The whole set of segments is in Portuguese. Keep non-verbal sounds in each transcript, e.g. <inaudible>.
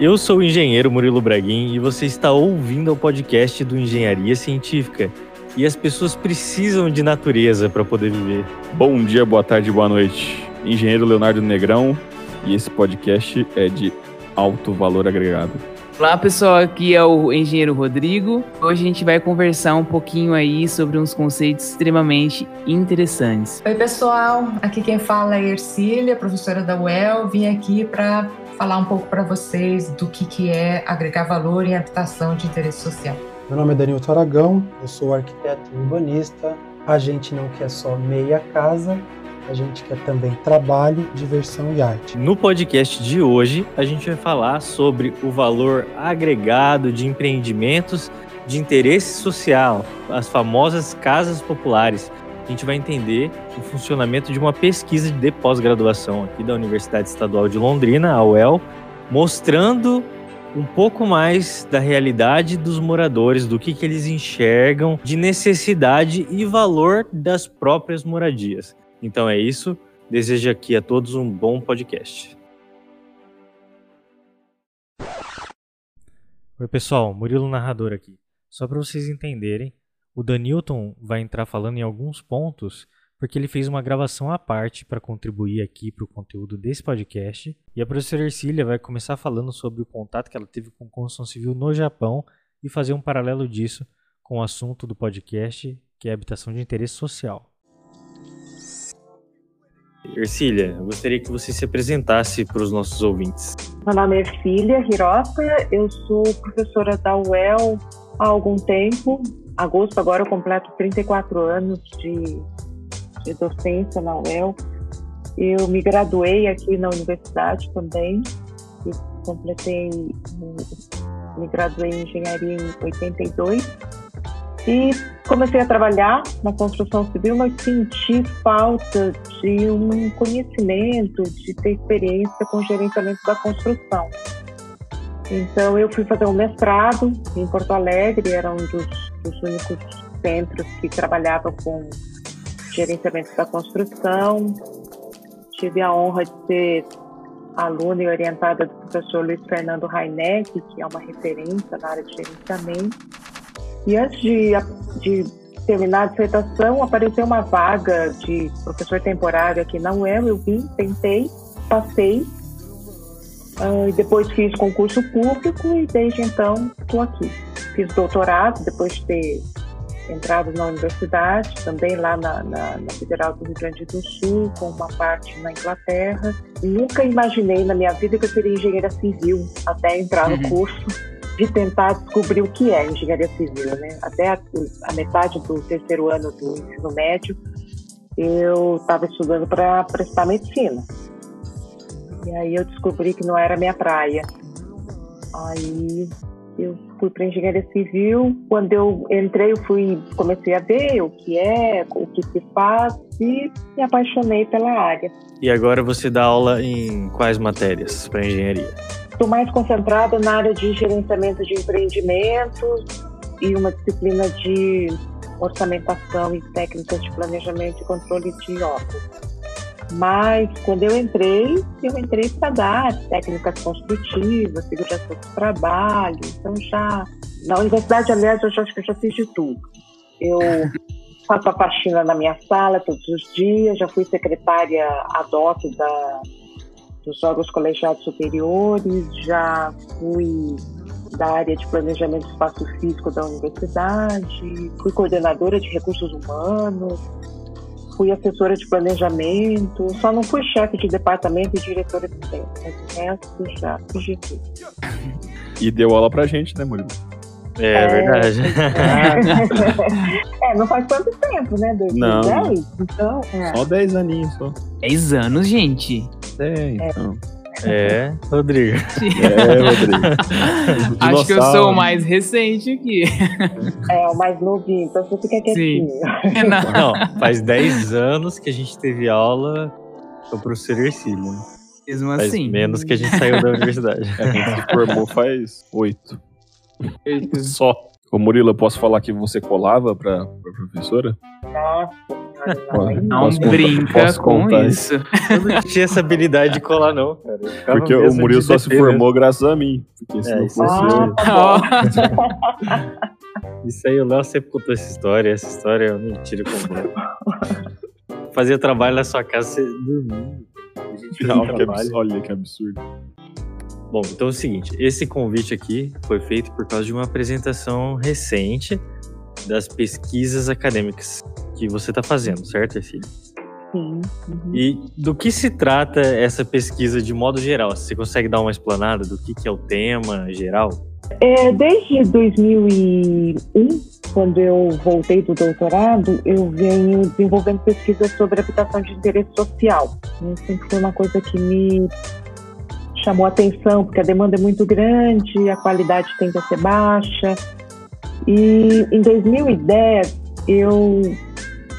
Eu sou o engenheiro Murilo Braguin e você está ouvindo o podcast do Engenharia Científica. E as pessoas precisam de natureza para poder viver. Bom dia, boa tarde, boa noite. Engenheiro Leonardo Negrão e esse podcast é de alto valor agregado. Olá pessoal, aqui é o engenheiro Rodrigo. Hoje a gente vai conversar um pouquinho aí sobre uns conceitos extremamente interessantes. Oi pessoal, aqui quem fala é Ercília, professora da UEL. Vim aqui para falar um pouco para vocês do que, que é agregar valor em habitação de interesse social. Meu nome é Danilton Aragão, eu sou arquiteto urbanista. A gente não quer só meia casa, a gente quer também trabalho, diversão e arte. No podcast de hoje, a gente vai falar sobre o valor agregado de empreendimentos de interesse social, as famosas casas populares. A gente vai entender o funcionamento de uma pesquisa de pós-graduação aqui da Universidade Estadual de Londrina, a UEL, mostrando um pouco mais da realidade dos moradores, do que, que eles enxergam de necessidade e valor das próprias moradias. Então é isso. Desejo aqui a todos um bom podcast. Oi, pessoal, Murilo Narrador aqui. Só para vocês entenderem, o Danilton vai entrar falando em alguns pontos porque ele fez uma gravação à parte para contribuir aqui para o conteúdo desse podcast. E a professora Ercília vai começar falando sobre o contato que ela teve com construção civil no Japão e fazer um paralelo disso com o assunto do podcast, que é habitação de interesse social. Ercília, gostaria que você se apresentasse para os nossos ouvintes. Meu nome é Ercília Hirota, eu sou professora da UEL há algum tempo. Agosto agora eu completo 34 anos de, de docência na UEL. Eu me graduei aqui na universidade também e completei, me graduei em engenharia em 82 e comecei a trabalhar na construção civil, mas senti falta de um conhecimento, de ter experiência com gerenciamento da construção. Então, eu fui fazer um mestrado em Porto Alegre, era um dos, dos únicos centros que trabalhava com gerenciamento da construção. Tive a honra de ser aluna e orientada do professor Luiz Fernando Reineck, que é uma referência na área de gerenciamento. E antes de, de terminar a dissertação, apareceu uma vaga de professor temporário aqui na UEL. Eu vim, tentei, passei. Uh, depois fiz concurso público e desde então estou aqui. Fiz doutorado depois de ter entrado na universidade, também lá na, na, na, Federal do Rio Grande do Sul, com uma parte na Inglaterra. Nunca imaginei na minha vida que eu seria engenheira civil até entrar no uhum. curso de tentar descobrir o que é engenharia civil, né? Até a, a metade do terceiro ano do ensino médio, eu estava estudando para prestar medicina. E aí eu descobri que não era minha praia. Aí eu fui para engenharia civil. Quando eu entrei, eu fui comecei a ver o que é, o que se faz e me apaixonei pela área. E agora você dá aula em quais matérias para engenharia? Estou mais concentrada na área de gerenciamento de empreendimentos e uma disciplina de orçamentação e técnicas de planejamento e controle de obras. Mas quando eu entrei, eu entrei para dar técnicas construtivas, segurança do trabalho. Então já na universidade, aliás, eu já, acho que eu já fiz de tudo. Eu <laughs> faço a faxina na minha sala todos os dias, já fui secretária ad hoc da dos Jogos Colegiados Superiores, já fui da área de planejamento do espaço físico da universidade, fui coordenadora de recursos humanos, fui assessora de planejamento, só não fui chefe de departamento e diretora de centro, mas o resto já fugi tudo. E deu aula pra gente, né, Murilo? É, é verdade. É, <laughs> não faz tanto tempo, né? 2010? Não. Então, é. Só 10 aninhos, só. 10 anos, gente. É, então. É, Rodrigo. É, Rodrigo. <laughs> Acho que eu sou o mais recente aqui. É, o mais novinho, então você fica quietinho. Sim. <laughs> Não. Não, faz 10 anos que a gente teve aula com o professor Ercílio. Né? Mesmo faz assim. menos que a gente saiu da universidade. É, a gente se formou faz 8. Só. Ô Murilo, eu posso falar que você colava pra, pra professora? Nossa, Não, Posso brinca posso com isso. Eu não tinha essa habilidade de colar, não, cara. Porque o Murilo de só se né? formou graças a mim. Porque se É, não isso fosse Ah. <laughs> Isso aí, o Léo sempre contou essa história. Essa história é uma mentira completa. Fazia trabalho na sua casa, você dormindo. <laughs> Não, que absurdo. Olha que absurdo. Bom, então é o seguinte, esse convite aqui foi feito por causa de uma apresentação recente das pesquisas acadêmicas que você está fazendo, certo, Ercílio? Sim. uhum. E do que se trata essa pesquisa de modo geral? Você consegue dar uma explanada do que, que é o tema geral? É, desde 2001, quando eu voltei do doutorado, eu venho desenvolvendo pesquisas sobre habitação de interesse social. né? Sempre foi uma coisa que me chamou a atenção, porque a demanda é muito grande, a qualidade tende a ser baixa. E em 2010, eu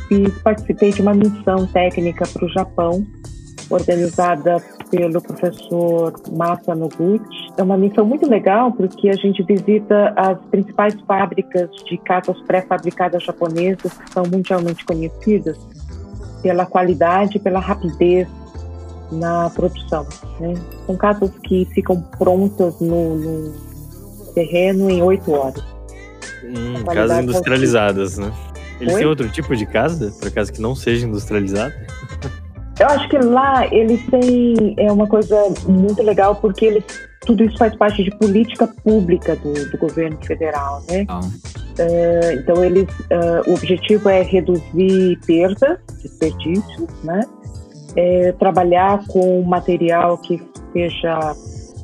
fiz, participei de uma missão técnica para o Japão, organizada pelo professor Masa Noguchi. É uma missão muito legal porque a gente visita as principais fábricas de casas pré-fabricadas japonesas que são mundialmente conhecidas pela qualidade pela rapidez na produção. Né? São casas que ficam prontas no, no terreno em oito horas. Hum, casas industrializadas, né? Eles Oi? têm outro tipo de casa, por acaso que não seja industrializada? Eu acho que lá eles têm é uma coisa muito legal porque eles tudo isso faz parte de política pública do, do governo federal, né? Então, Eh, Então eles eh, o objetivo é reduzir perdas, desperdícios, né? Eh, trabalhar com material que seja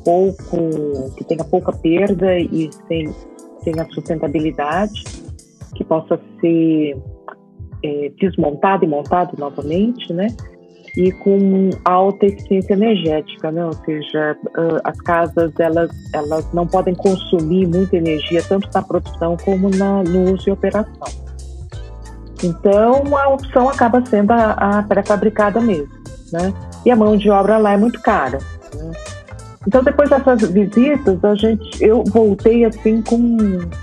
pouco, que tenha pouca perda e sem, tenha sustentabilidade, que possa ser eh, desmontado e montado novamente, né? e com alta eficiência energética, né? ou seja, ah, as casas elas, elas não podem consumir muita energia tanto na produção como na, no uso e operação. Então a opção acaba sendo a, a pré-fabricada mesmo, né? E a mão de obra lá é muito cara. né? Então depois dessas visitas a gente, eu voltei assim com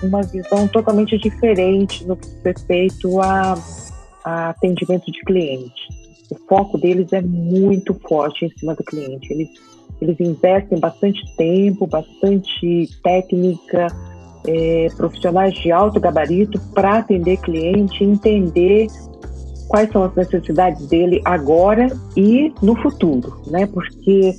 uma visão totalmente diferente no que diz respeito a, a atendimento de cliente o foco deles é muito forte em cima do cliente. Eles, eles investem bastante tempo, bastante técnica, é, profissionais de alto gabarito para atender cliente, entender quais são as necessidades dele agora e no futuro, né? Porque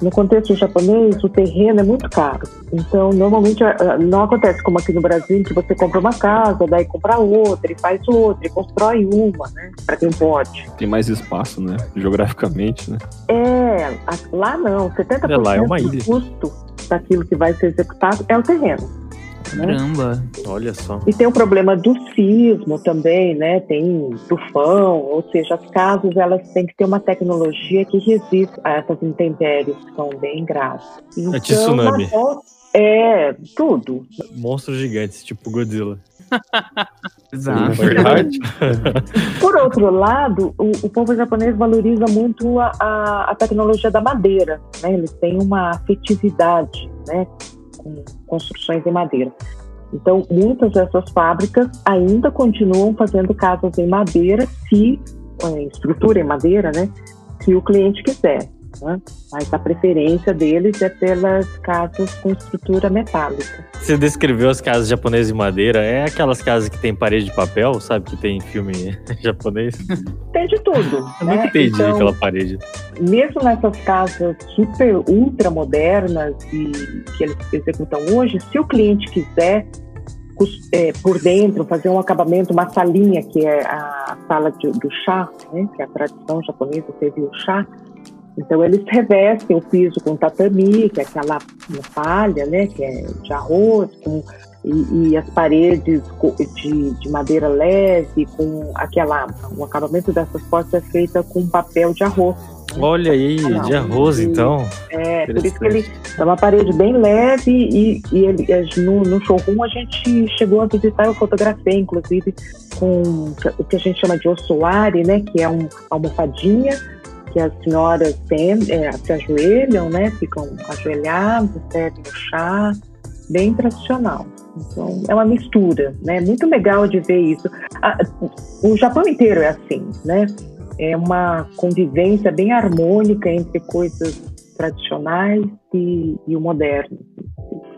no contexto japonês, o terreno é muito caro. Então, normalmente não acontece como aqui no Brasil, que você compra uma casa, daí compra outra, e faz outra, e constrói uma, né? Para quem pode. Tem mais espaço, né? Geograficamente, né? É, lá não. 70% É, lá é uma do custo daquilo que vai ser executado é o terreno. Né? caramba. Olha só. E tem o problema do sismo também, né? Tem tufão, ou seja, as casas elas têm que ter uma tecnologia que resista a essas intempéries que são bem graves. Então, tsunami. na volta- É, tudo. Monstros gigantes, tipo Godzilla. <laughs> Exato. Verdade. <laughs> Por outro lado, o, o povo japonês valoriza muito a, a, a tecnologia da madeira, né? Eles têm uma afetividade, né? Com construções em madeira. Então, muitas dessas fábricas ainda continuam fazendo casas em madeira, se eh, estrutura em madeira, né? Se o cliente quiser. Né? Mas a preferência deles é pelas casas com estrutura metálica. Você descreveu as casas japonesas de madeira, é aquelas casas que tem parede de papel, sabe? Que tem em filme <laughs> japonês. Tem de tudo. <laughs> Eu né? nunca entendi Então, aquela parede. mesmo nessas casas super ultra modernas e que eles executam hoje, se o cliente quiser é, por dentro fazer um acabamento, uma salinha que é a sala de- do chá, né, que é a tradição japonesa servir o chá, então eles revestem o piso com tatami, que é aquela palha, né, que é de arroz, com e, e as paredes de, de madeira leve, com aquela. O acabamento dessas portas é feita com papel de arroz. Olha aí, Ah, de arroz, E- então. É, por isso que ele é uma parede bem leve e, e ele, é, no, no showroom a gente chegou a visitar, eu fotografei, inclusive, com o que a gente chama de ossuari, né? Que é um, uma almofadinha que as senhoras têm, é, se ajoelham, né? Ficam ajoelhadas, servem o chá, bem tradicional. Então, é uma mistura, né? Muito legal de ver isso. o Japão inteiro é assim, né? É uma convivência bem harmônica entre coisas tradicionais e, e o moderno.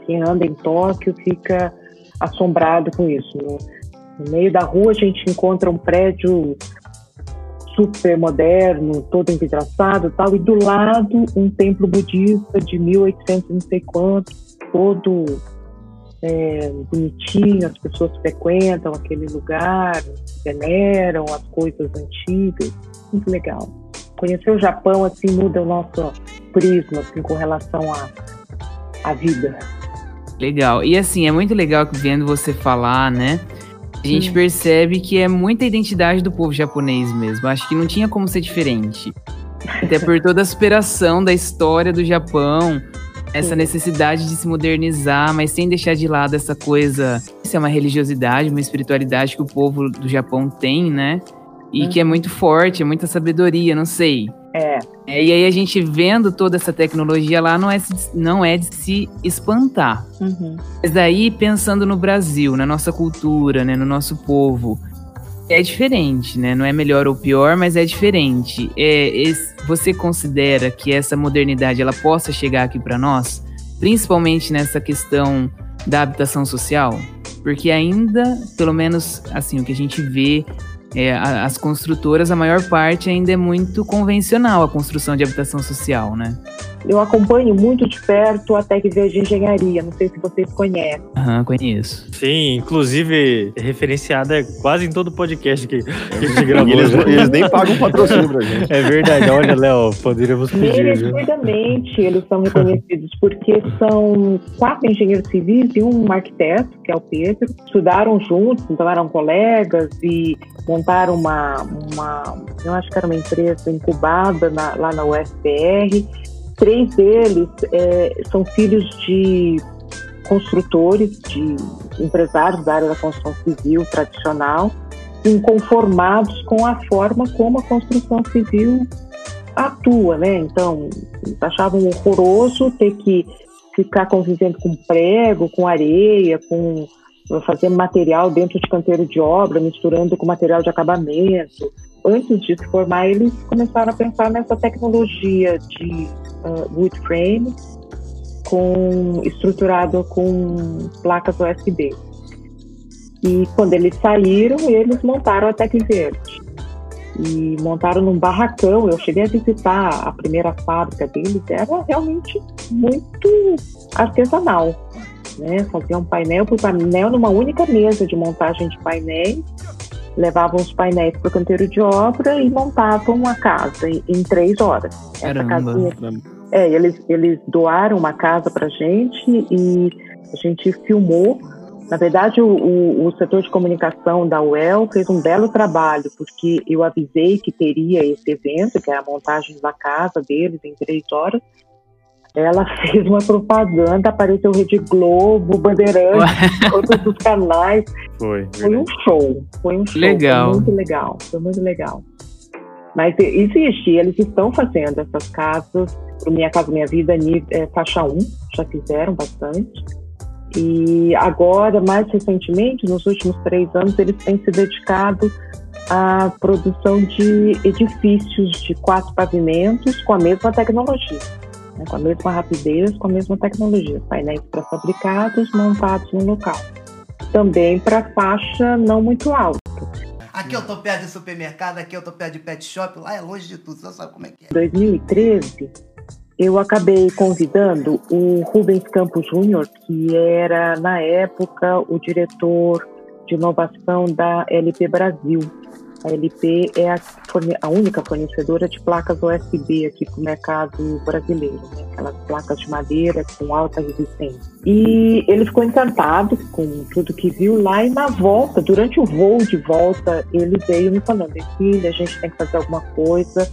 Quem anda em Tóquio fica assombrado com isso. No, no meio da rua a gente encontra um prédio super moderno, todo envidraçado tal, e do lado um templo budista de 1800 não sei quanto, todo é, bonitinho, as pessoas frequentam aquele lugar, veneram as coisas antigas, muito legal. Conhecer o Japão assim muda o nosso prisma assim, com relação à a, a vida. Legal. E assim, é muito legal vendo você falar, né? A gente percebe que é muita identidade do povo japonês mesmo. Acho que não tinha como ser diferente. Até por toda a superação da história do Japão, essa necessidade de se modernizar, mas sem deixar de lado essa coisa. Isso é uma religiosidade, uma espiritualidade que o povo do Japão tem, né? E que é muito forte, é muita sabedoria, não sei. É. é. E aí a gente vendo toda essa tecnologia lá não é, não é de se espantar. Uhum. Mas daí pensando no Brasil, na nossa cultura, né, no nosso povo, é diferente, né? Não é melhor ou pior, mas é diferente. É, esse, você considera que essa modernidade ela possa chegar aqui para nós, principalmente nessa questão da habitação social? Porque ainda, pelo menos assim, o que a gente vê é, as construtoras, a maior parte ainda é muito convencional a construção de habitação social, né? Eu acompanho muito de perto a Tec de Engenharia, não sei se vocês conhecem. Aham, conheço. Sim, inclusive referenciada quase em todo podcast que, que a gente <laughs> gravou. eles, eles, nem pagam patrocínio pra gente. É verdade, olha, Léo, poderíamos pedir. Merecidamente eles são reconhecidos, porque são quatro engenheiros civis e um arquiteto, que é o Pedro, estudaram juntos, então eram colegas e montaram uma, uma eu acho que era uma empresa incubada na, lá na UFPR Três deles é, são filhos de construtores, de empresários da área da construção civil tradicional, inconformados com a forma como a construção civil atua, né? Então, achavam horroroso ter que ficar convivendo com prego, com areia, com fazer material dentro de canteiro de obra, misturando com material de acabamento. Antes de se formar, eles começaram a pensar nessa tecnologia de uh, wood frame com, estruturado com placas USB. E quando eles saíram, eles montaram a Tec Verde. E montaram num barracão. Eu cheguei a visitar a primeira fábrica deles, era realmente muito artesanal. Né? Faziam painel por painel numa única mesa de montagem de painéis levavam os painéis para o canteiro de obra e montavam uma casa em, em três horas. Essa casinha, é, eles, eles doaram uma casa para gente e a gente filmou. Na verdade, o, o, o, setor de comunicação da UEL fez um belo trabalho, porque eu avisei que teria esse evento, que é a montagem da casa deles em três horas. Ela <laughs> fez uma propaganda, apareceu Rede Globo, Bandeirante, <laughs> todos os canais. Foi. Foi um show. Foi um show. Legal. Foi muito legal. Foi muito legal. Mas existe, eles estão fazendo essas casas, Minha Casa Minha Vida, é, faixa 1, já fizeram bastante. E agora, mais recentemente, nos últimos três anos, eles têm se dedicado à produção de edifícios de quatro pavimentos com a mesma tecnologia, né, com a mesma rapidez, com a mesma tecnologia. Painéis pré-fabricados montados no local. Também para faixa não muito alta. Aqui eu tô perto de supermercado, aqui eu tô perto de pet shop, lá é longe de tudo, você sabe como é que é. Em 2013, eu acabei convidando o Rubens Campos Júnior, que era, na época, o diretor de inovação da LP Brasil. A LP é a, a única fornecedora de placas USB aqui para o mercado brasileiro, né? aquelas placas de madeira com alta resistência. E ele ficou encantado com tudo que viu lá e na volta, durante o voo de volta, ele veio me falando, filha, a gente tem que fazer alguma coisa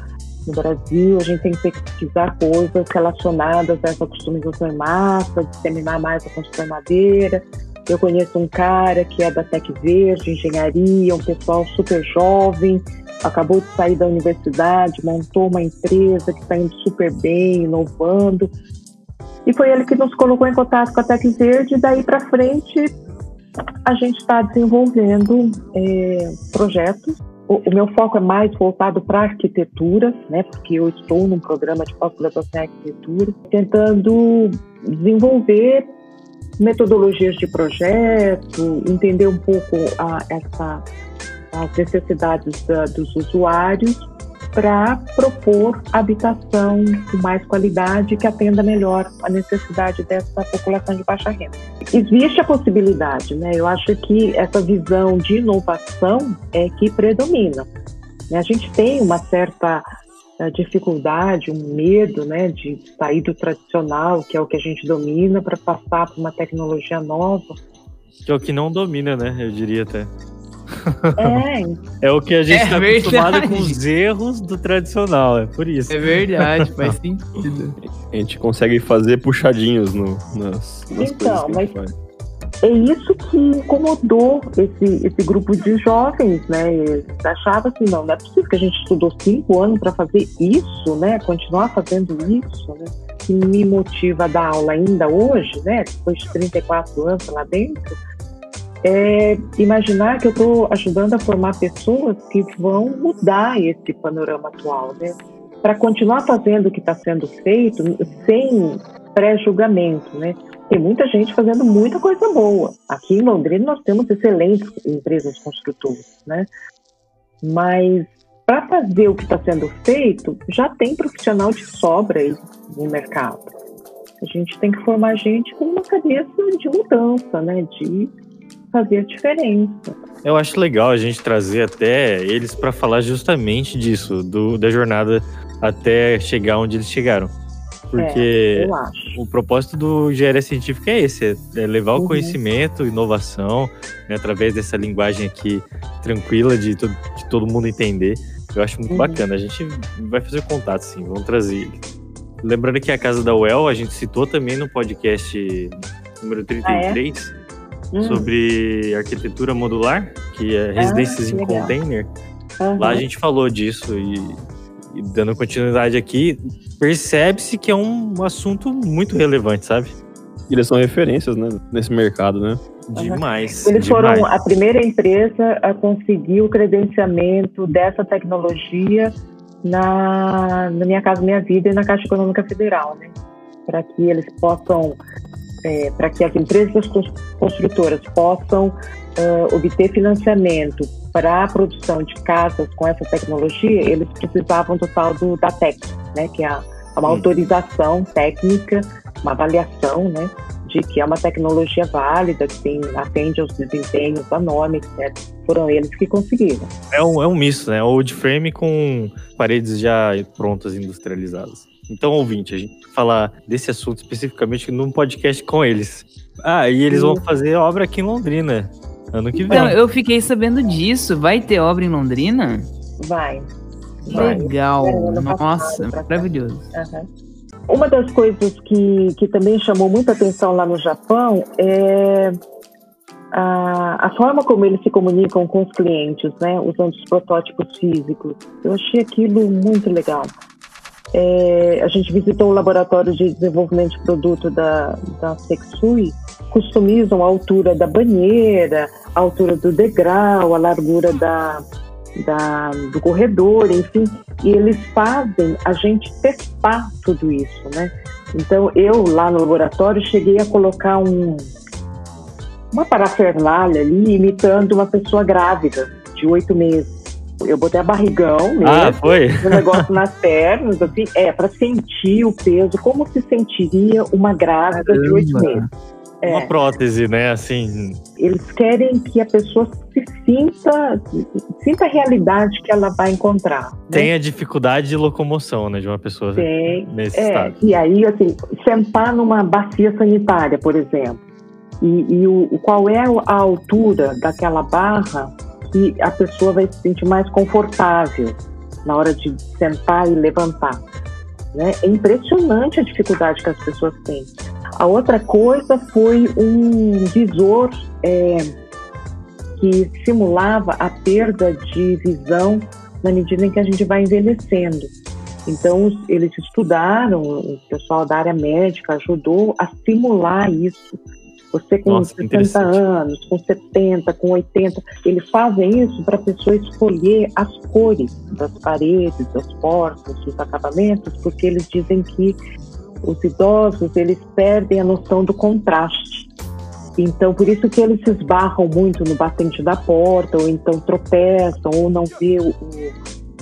no Brasil, a gente tem que pesquisar coisas relacionadas a essa customização em massa, disseminar mais a construção madeira. Eu conheço um cara que é da Tec Verde, engenharia, um pessoal super jovem, acabou de sair da universidade, montou uma empresa que está indo super bem, inovando. E foi ele que nos colocou em contato com a Tec Verde, e daí para frente a gente está desenvolvendo é, projetos. O, o, meu foco é mais voltado para arquitetura, né, porque eu estou num programa de pós-graduação em arquitetura, tentando desenvolver metodologias de projeto, entender um pouco a, essa, as necessidades da, dos usuários para propor habitação com mais qualidade que atenda melhor a necessidade dessa população de baixa renda. Existe a possibilidade, né? Eu acho que essa visão de inovação é que predomina. A gente tem uma certa eh, dificuldade, um medo, né, de sair do tradicional, que é o que a gente domina, para passar para uma tecnologia nova. Que é o que não domina, né? Eu diria até. É. <laughs> é o que a gente está é acostumado com os erros do tradicional, é por isso. É verdade, faz <laughs> sentido. A gente consegue fazer puxadinhos no, nas, nas então, mas é isso que incomodou esse, esse grupo de jovens, né? Eles achavam assim, não, não é possível que a gente estudou cinco anos para fazer isso, né? Continuar fazendo isso, né? Que me motiva a dar aula ainda hoje, né? Depois de 34 anos lá dentro, é imaginar que eu estou ajudando a formar pessoas que vão mudar esse panorama atual, né? Para continuar fazendo o que está sendo feito sem pré-julgamento, né? Tem muita gente fazendo muita coisa boa. Aqui em Londrina nós temos excelentes empresas construtoras, né? Mas para fazer o que está sendo feito, já tem profissional de sobra aí no mercado. A gente tem que formar gente com uma cabeça de mudança, né? De fazer a diferença. Eu acho legal a gente trazer até eles para falar justamente disso, do, da jornada até chegar onde eles chegaram. Porque é, o propósito do engenharia científica é esse: é levar o uhum. conhecimento, inovação, né, através dessa linguagem aqui tranquila de, to de todo mundo entender. Eu acho muito uhum. bacana. A gente vai fazer contato, sim, vamos trazer Lembrando que a Casa da UEL, a gente citou também no podcast número 33, ah, é? Uhum. sobre arquitetura modular, que é ah, residências ah, em legal. container. Uhum. Lá a gente falou disso e, e dando continuidade aqui, percebe-se que é um assunto muito relevante, sabe? Eles são referências, né, nesse mercado, né? Demais. Eles demais. foram a primeira empresa a conseguir o credenciamento dessa tecnologia na, na Minha Casa Minha Vida e na Caixa Econômica Federal, né? Para que eles possam é, para que as empresas construtoras possam uh, obter financiamento para a produção de casas com essa tecnologia, eles precisavam do tal do, da TEC, né, que é a, uma autorização técnica, uma avaliação, né, de que é uma tecnologia válida, que tem, atende aos desempenhos da norma, etc. Foram eles que conseguiram. É um, é um misto, né? Old frame com paredes já prontas, industrializadas. Então, ouvinte, a gente falar desse assunto especificamente num podcast com eles. Ah, e eles vão fazer obra aqui em Londrina, ano que vem. Então, eu fiquei sabendo disso. Vai ter obra em Londrina? Vai. vai. Legal. Nossa, maravilhoso. Uhum. Uma das coisas que, que também chamou muita atenção lá no Japão é a, a, forma como eles se comunicam com os clientes, né, usando os protótipos físicos. Eu achei aquilo muito legal. É, a gente visitou o laboratório de desenvolvimento de produto da, da Sexui, customizam a altura da banheira, a altura do degrau, a largura da, da, do corredor, enfim, e eles fazem a gente testar tudo isso, né? Então, eu lá no laboratório cheguei a colocar um, uma parafernália ali imitando uma pessoa grávida de oito meses. Eu botei a barrigão mesmo, ah, foi? <laughs> um negócio nas pernas, assim, é, para sentir o peso, como se sentiria uma grávida Caramba. de oito meses. É. Uma prótese, né? Assim. Eles querem que a pessoa se sinta, sinta a realidade que ela vai encontrar. Né? Tem a dificuldade de locomoção, né, de uma pessoa Tem. nesse é. estado. E aí, assim, sentar numa bacia sanitária, por exemplo, e, e o, qual é a altura daquela barra que a pessoa vai se sentir mais confortável na hora de sentar e levantar. Né? É impressionante a dificuldade que as pessoas têm. A outra coisa foi um visor é, que simulava a perda de visão na medida em que a gente vai envelhecendo. Então, eles estudaram, o pessoal da área médica ajudou a simular isso Você com Nossa, que 60 interessante. anos, com 70, com 80, eles fazem isso para a pessoa escolher as cores das paredes, das portas, dos acabamentos, porque eles dizem que os idosos eles perdem a noção do contraste. Então, por isso que eles se esbarram muito no batente da porta, ou então tropeçam, ou não vê o,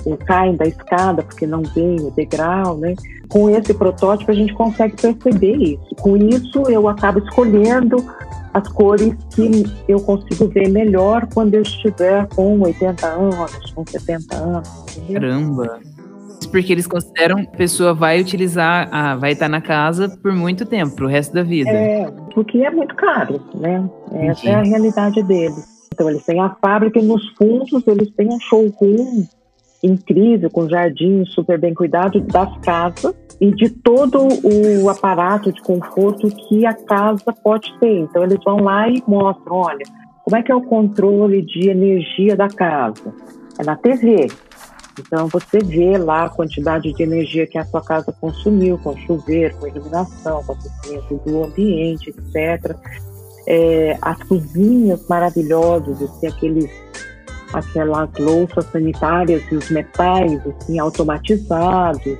o, o caem da escada porque não vê o degrau, né? Com esse protótipo a gente consegue perceber isso. Com isso eu acabo escolhendo as cores que eu consigo ver melhor quando eu estiver com 80 anos, com 70 anos. entendeu? Caramba. Porque eles consideram que a pessoa vai utilizar, ah, vai estar na casa por muito tempo, pro resto da vida. É, porque é muito caro, né? Essa é a Entendi. realidade deles. Então, eles têm a fábrica e nos fundos eles têm um showroom incrível, com jardins super bem cuidados das casas e de todo o aparato de conforto que a casa pode ter. Então, eles vão lá e mostram, olha, como é que é o controle de energia da casa? É na TV. Então, você vê lá a quantidade de energia que a sua casa consumiu, com chuveiro, com iluminação, com aquecimento do ambiente, etc. É, as cozinhas maravilhosas, assim, aqueles, aquelas louças sanitárias e os metais assim, automatizados,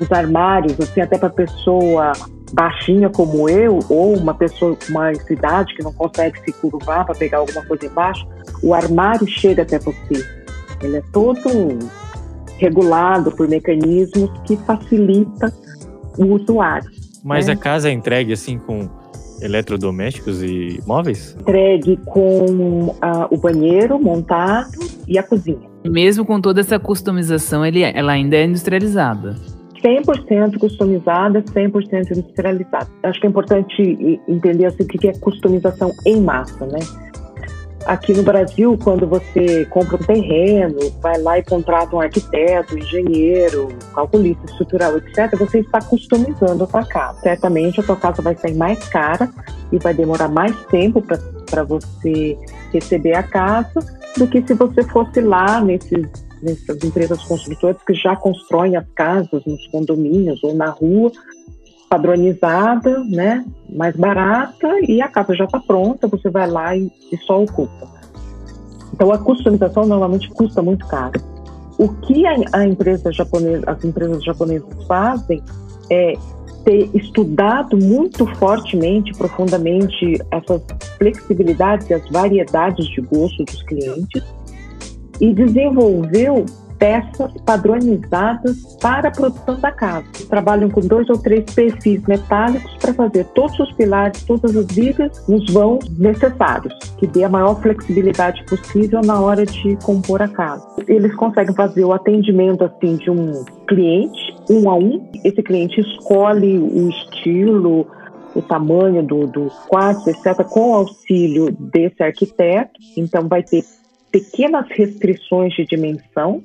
os armários, assim, até para pessoa baixinha como eu, ou uma pessoa com mais idade que não consegue se curvar para pegar alguma coisa embaixo, o armário chega até você. Ele é todo regulado por mecanismos que facilita o usuário. Mas É. a casa é entregue assim com eletrodomésticos e móveis? Entregue com ah, o banheiro montado e a cozinha. Mesmo com toda essa customização, ele, ela ainda é industrializada. 100% customizada, 100% industrializada. Acho que é importante entender assim, o que é customização em massa, né? Aqui no Brasil, quando você compra um terreno, vai lá e contrata um arquiteto, engenheiro, calculista estrutural, etc., você está customizando a sua casa. Certamente a sua casa vai sair mais cara e vai demorar mais tempo para você receber a casa do que se você fosse lá nesses nessas empresas construtoras que já constroem as casas nos condomínios ou na rua, padronizada, né, mais barata, e a casa já está pronta, você vai lá e, e só ocupa. Então a customização normalmente custa muito caro. O que a, a empresa japonesa, as empresas japonesas fazem é ter estudado muito fortemente, profundamente essas flexibilidades e as variedades de gosto dos clientes e desenvolveu peças padronizadas para a produção da casa. Trabalham com dois ou três perfis metálicos para fazer todos os pilares, todas as vigas nos vãos necessários, que dê a maior flexibilidade possível na hora de compor a casa. Eles conseguem fazer o atendimento assim de um cliente, um a um. Esse cliente escolhe o estilo, o tamanho do, do quarto, etc., com auxílio desse arquiteto. Então, vai ter pequenas restrições de dimensão,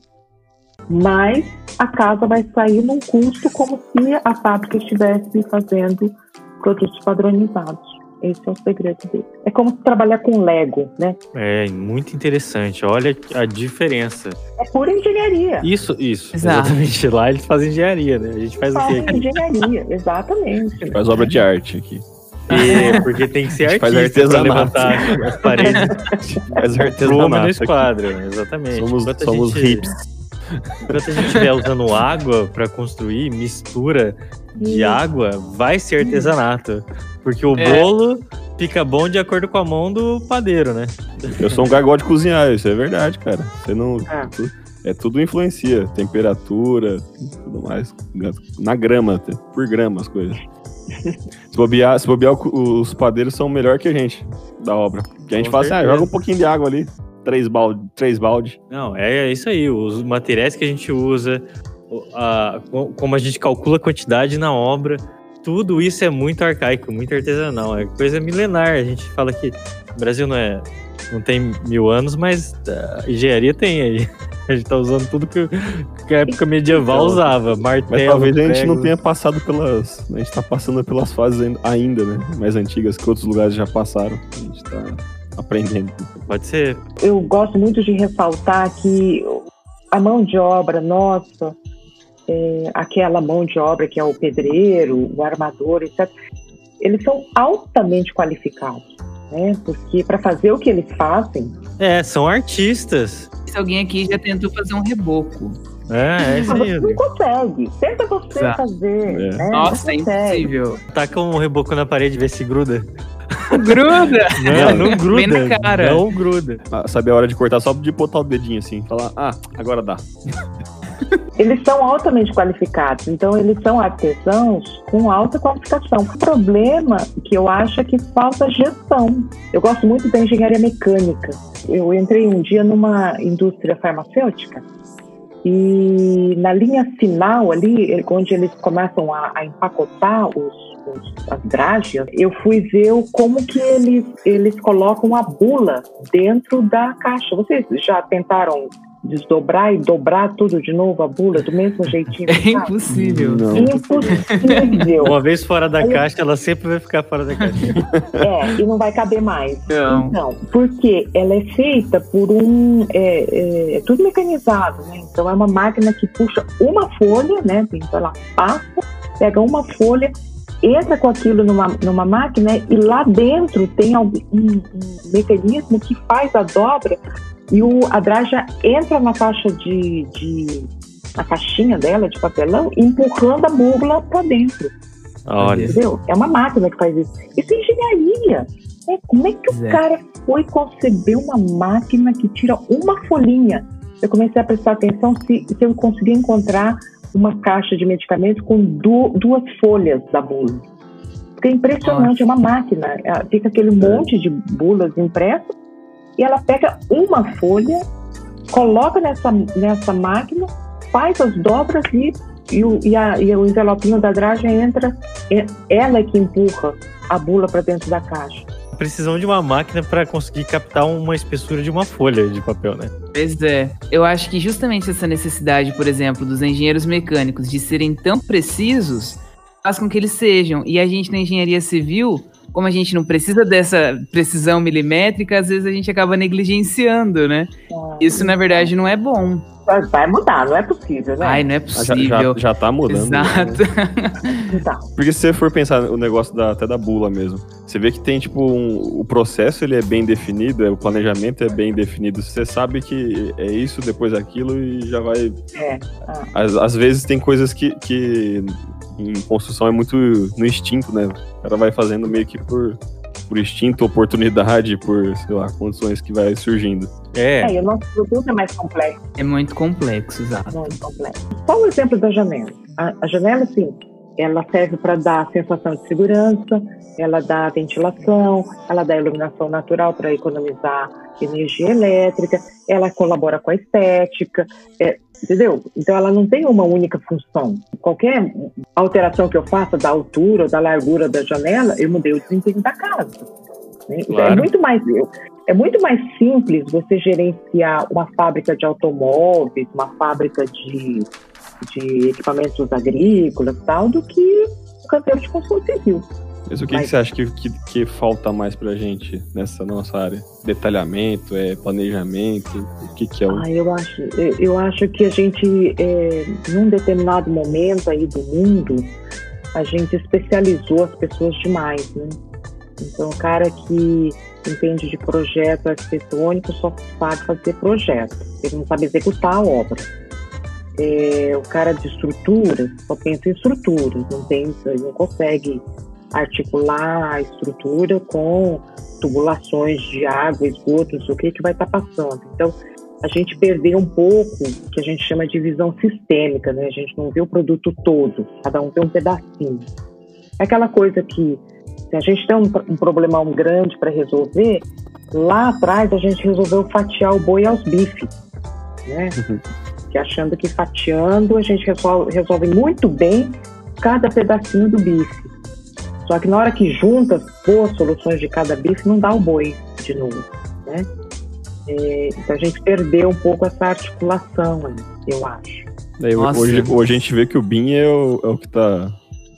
mas a casa vai sair num custo como se a fábrica estivesse fazendo produtos padronizados. Esse é o segredo dele. É como trabalhar com Lego, né? É muito interessante. Olha a diferença. É pura engenharia. Isso, isso. Exato. Exatamente. Lá eles fazem engenharia, né? A gente faz o quê engenharia, exatamente. Faz obra de arte aqui. É, porque tem que ser A gente faz artista pra artesanato. levantar as <laughs> paredes Faz no artesanato. aqui. esquadro. Exatamente. Somos, Enquanto a somos gente- hips. Enquanto a gente estiver usando água para construir, mistura de água, vai ser artesanato. Porque o É. bolo fica bom de acordo com a mão do padeiro, né? Eu sou um gosta de cozinhar, isso é verdade, cara. Você não. É. tu- É tudo influencia. Temperatura, tudo mais. Na grama, até, por grama as coisas. Se bobear, se bobear, os padeiros são melhor que a gente da obra. Que a gente Com fala assim, ah, certeza. joga um pouquinho de água ali. Três balde, três balde. Não, é isso aí. Os materiais que a gente usa, a- co- como a gente calcula a quantidade na obra, tudo isso é muito arcaico, muito artesanal. É coisa milenar. A gente fala que o Brasil não é. Não tem mil anos, mas a engenharia tem aí. <laughs> A gente tá usando tudo que, que a época medieval Então, usava. Martelo, Mas talvez a gente não tenha passado pelas. A gente tá passando pelas fases ainda- ainda, né? Mais antigas que outros lugares já passaram. A gente tá aprendendo. Pode ser. eu gosto muito de ressaltar que a mão de obra nossa, é, aquela mão de obra que é o pedreiro, o armador, etc., eles são altamente qualificados, né? Porque para fazer o que eles fazem, É, são artistas. Se alguém aqui já tentou fazer um reboco. É, é isso aí. você não consegue. Tenta você Exato. fazer. É. Né? Nossa, é impossível. Taca um reboco na parede e vê se gruda. <laughs> Gruda! Não, não gruda. Bem na cara. Não gruda. Ah, sabe a hora de cortar só de botar o dedinho assim. Falar, ah, agora dá. <laughs> Eles são altamente qualificados, então eles são artesãos com alta qualificação. O problema que eu acho é que falta gestão. Eu gosto muito da engenharia mecânica. Eu entrei um dia numa indústria farmacêutica e na linha final ali, onde eles começam a, a empacotar os, os- as drágeas, eu fui ver como que eles, eles colocam a bula dentro da caixa. Vocês já tentaram desdobrar e dobrar tudo de novo a bula do mesmo jeitinho? É impossível. Não. Impossível. Uma vez fora da caixa, ela sempre vai ficar fora da caixa. <laughs> É, e não vai caber mais. Não. Não, porque ela é feita por um. É, é, é tudo mecanizado, né? Então é uma máquina que puxa uma folha, né? Então ela passa, pega uma folha, entra com aquilo numa, numa máquina e lá dentro tem algum, um, um mecanismo que faz a dobra e o, a draja entra na caixa de. de na caixinha dela de papelão, empurrando a bugla para dentro. Olha. Entendeu? É uma máquina que faz isso. Isso é engenharia. É, como é que o é. cara foi conceber uma máquina que tira uma folhinha? Eu comecei a prestar atenção se, se eu conseguia encontrar uma caixa de medicamentos com du- duas folhas da bula. Porque é impressionante, é uma máquina. É, Fica aquele monte de bulas impressas e ela pega uma folha, coloca nessa, nessa máquina, faz as dobras e, e, o, e, a- e o envelopinho da dragem entra é- ela é que empurra a bula para dentro da caixa. Precisam de uma máquina para conseguir captar uma espessura de uma folha de papel, né? Pois é. Eu acho que justamente essa necessidade, por exemplo, dos engenheiros mecânicos de serem tão precisos faz com que eles sejam. E a gente na engenharia civil, como a gente não precisa dessa precisão milimétrica, às vezes a gente acaba negligenciando, né? Isso, na verdade, não é bom. Vai- Vai mudar, não é possível, né? Ai, não é Ah, Já, possível. já, já tá mudando. né? Exato. Então, <laughs> Porque se você for pensar o negócio da, até da bula mesmo, você vê que tem, tipo, um- o processo ele é bem definido, é, o planejamento é bem definido. Você sabe que é isso, depois aquilo e já vai. é. Às, às vezes tem coisas que, que em construção é muito no instinto, né? O cara vai fazendo meio que por, por instinto, oportunidade, por, sei lá, condições que vai surgindo. É, É, e o nosso produto é mais complexo, É muito complexo, exato. muito complexo. Só o exemplo da janela. A, a janela, sim, ela serve para dar sensação de segurança, ela dá ventilação, ela dá iluminação natural para economizar energia elétrica, ela colabora com a estética, é, entendeu? Então ela não tem uma única função. Qualquer alteração que eu faça da altura ou da largura da janela, eu mudei o desempenho da casa. né? Então, É Claro. muito mais é muito mais simples você gerenciar uma fábrica de automóveis, uma fábrica de, de equipamentos agrícolas e tal, do que o canteiro de construção civil. Mas o que, Mas- que você acha que, que, que falta mais pra gente nessa nossa área? Detalhamento, é planejamento? O que, que é o. Ah, eu acho, eu- eu acho que a gente, é, num determinado momento aí do mundo, a gente especializou as pessoas demais, né? Então, o cara que entende de projeto arquitetônico só sabe fazer projeto, ele não sabe executar a obra. É, o cara de estruturas só pensa em estruturas, não pensa, não consegue articular a estrutura com tubulações de água, esgoto, não sei o que, que vai estar passando. Então, a gente perdeu um pouco o que a gente chama de visão sistêmica, né? A gente não vê o produto todo, cada um vê um pedacinho. É aquela coisa que, se a gente tem um, um problemão grande para resolver, lá atrás a gente resolveu fatiar o boi aos bifes, né? Que achando que fatiando a gente resolve, resolve muito bem cada pedacinho do bife. Só que na hora que junta boas soluções de cada bife, não dá o boi de novo, né? É, então a gente perdeu um pouco essa articulação, aí, eu acho. Daí, Nossa. hoje, hoje a gente vê que o BIM é o, é o que tá.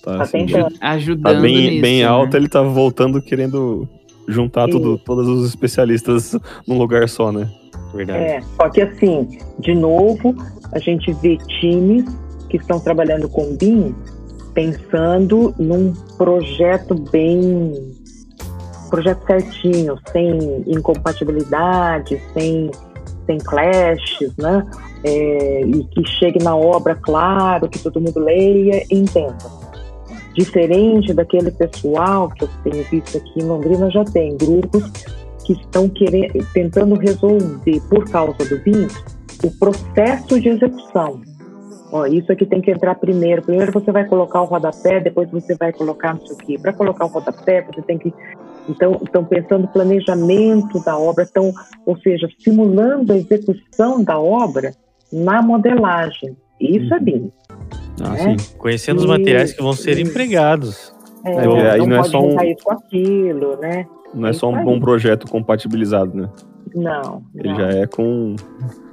Tá, Tá assim. Ajudando tá bem, nisso, bem né? alto, ele tá voltando querendo juntar tudo, todos os especialistas num lugar só, né? Verdade. É, só que assim, de novo, a gente vê times que estão trabalhando com BIM pensando num projeto bem projeto certinho, sem incompatibilidade, sem, sem clashes, né? É, e que chegue na obra claro, que todo mundo leia e entenda. Diferente daquele pessoal que eu tenho visto aqui em Londrina, já tem grupos que estão querendo, tentando resolver, por causa do BIM, o processo de execução. Ó, isso aqui tem que entrar primeiro. Primeiro você vai colocar o rodapé, depois você vai colocar não sei o quê. Para colocar o rodapé, você tem que. Então, estão pensando planejamento da obra, estão, ou seja, simulando a execução da obra na modelagem. Isso é BIM. Ah, né? sim. Conhecendo os E- materiais que vão ser empregados. É, É, aí não, não é pode só um- isso com aquilo, né? Não é só um bom projeto compatibilizado, né? Não. Ele não. já é com,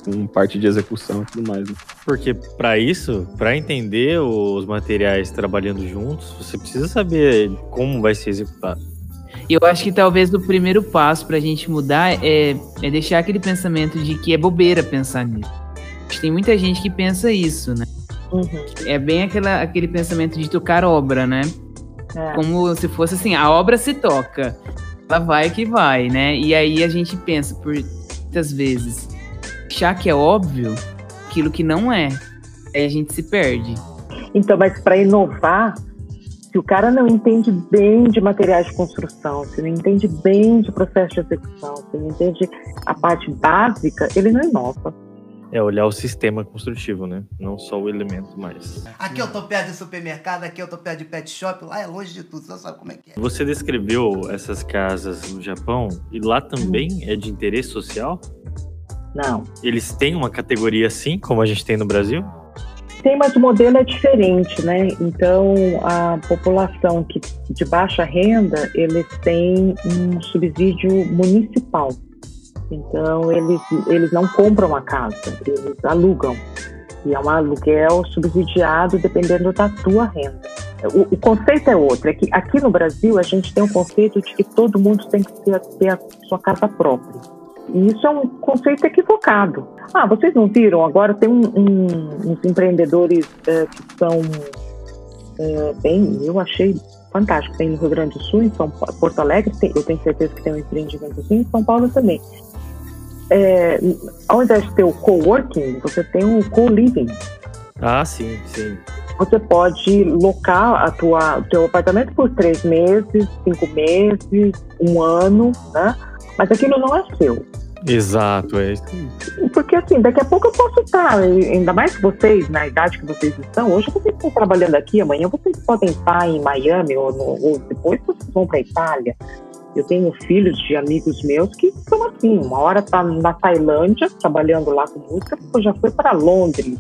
com parte de execução e tudo mais. Né? Porque para isso, para entender os materiais trabalhando juntos, você precisa saber como vai ser executado. Eu acho que talvez o primeiro passo pra gente mudar é, é deixar aquele pensamento de que é bobeira pensar nisso. Acho que Tem muita gente que pensa isso, né? Uhum. É bem aquela, aquele pensamento de tocar obra, né? É. Como se fosse assim, a obra se toca. Ela vai que vai, né? E aí a gente pensa por muitas vezes, achar que é óbvio aquilo que não é. Aí a gente se perde. Então, mas para inovar, se o cara não entende bem de materiais de construção, se não entende bem de processo de execução, se não entende a parte básica, ele não inova. É olhar o sistema construtivo, né? Não só o elemento mais. Aqui eu tô perto de supermercado, aqui eu tô perto de pet shop, lá é longe de tudo, você sabe como é que é. Você descreveu essas casas no Japão e lá também é de interesse social? Não. Eles têm uma categoria assim, como a gente tem no Brasil? Tem, mas o modelo é diferente, né? Então, a população que de baixa renda, eles têm um subsídio municipal. Então, eles, eles não compram a casa, eles alugam. E é um aluguel subsidiado dependendo da tua renda. O, o conceito é outro. É que aqui no Brasil, a gente tem o conceito de que todo mundo tem que ter, ter a sua casa própria. E isso é um conceito equivocado. Ah, vocês não viram? Agora tem um- um- uns empreendedores eh, que são eh, bem, eu achei fantástico. Tem no Rio Grande do Sul, em São Porto Alegre, tem- eu tenho certeza que tem um empreendimento assim, em São Paulo também. É, ao invés de ter o coworking, você tem o co-living. Ah, sim, sim. Você pode locar a tua, o teu apartamento por três meses, cinco meses, um ano, né? Mas aquilo não é seu. Exato, é isso. Porque assim, daqui a pouco eu posso estar, ainda mais que vocês, na idade que vocês estão, hoje vocês estão trabalhando aqui, amanhã vocês podem estar em Miami ou, no- ou depois vocês vão para Itália. Eu tenho filhos de amigos meus que são assim, uma hora tá na Tailândia, trabalhando lá com música, depois já foi para Londres.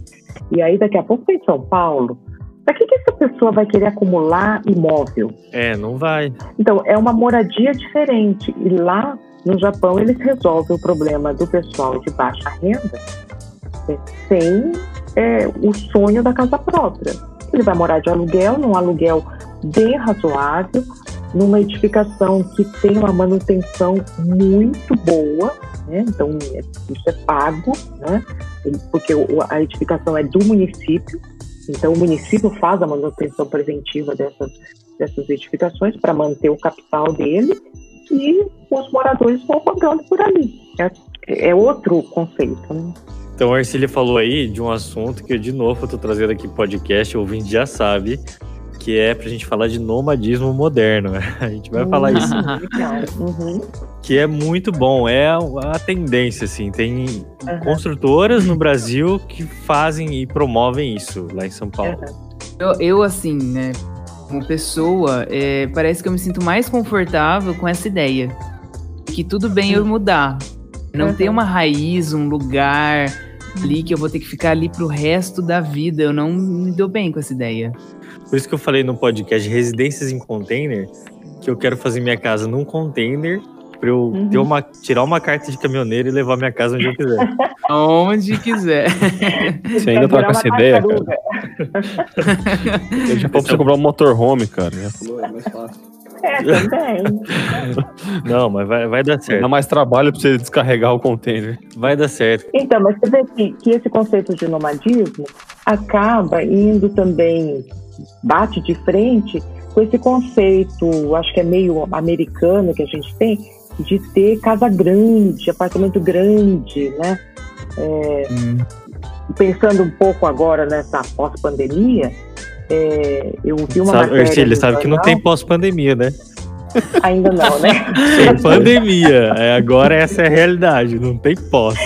E aí daqui a pouco em São Paulo. Para que, que essa pessoa vai querer acumular imóvel? É, não vai. Então, é uma moradia diferente. E lá no Japão, eles resolvem o problema do pessoal de baixa renda é, sem é, o sonho da casa própria. Ele vai morar de aluguel, num aluguel bem razoável, numa edificação que tem uma manutenção muito boa, né? então é- isso é pago, né? porque a edificação é do município, então o município faz a manutenção preventiva dessas, dessas edificações para manter o capital dele e os moradores vão rodando por ali. É, é outro conceito. Né? Então, a Arcília falou aí de um assunto que, de novo, eu tô trazendo aqui podcast, o ouvinte já sabe, que é pra gente falar de nomadismo moderno. <laughs> A gente vai falar isso, Legal. Uhum. que é muito bom, é a, tendência, assim. Tem Aham. construtoras no Brasil que fazem e promovem isso lá em São Paulo. Eu, eu, assim, né, como pessoa, é, parece que eu me sinto mais confortável com essa ideia. Que tudo bem eu mudar. Não Uhum. ter uma raiz, um lugar ali que eu vou ter que ficar ali pro resto da vida. Eu não me dou bem com essa ideia. Por isso que eu falei no podcast Residências em Container, que eu quero fazer minha casa num container pra eu Uhum. ter uma, tirar uma carta de caminhoneiro e levar minha casa onde eu quiser. <laughs> Onde quiser. <laughs> Você ainda tá com essa ideia, cara? Eu já você comprar um motorhome, cara. Já falou, é mais fácil. É, também. <laughs> Não, mas vai, vai dar Dá certo. mais trabalho pra você descarregar o container. Vai dar certo. Então, mas você vê que, que esse conceito de nomadismo acaba indo também bate de frente com esse conceito, acho que é meio americano que a gente tem, de ter casa grande, apartamento grande, né? É, Hum. Pensando um pouco agora nessa pós-pandemia, é, eu vi uma Sabe, Ercília, no sabe que não tem pós-pandemia, né? Ainda não, né? <laughs> Tem pandemia. É, agora essa é a realidade, não tem pós.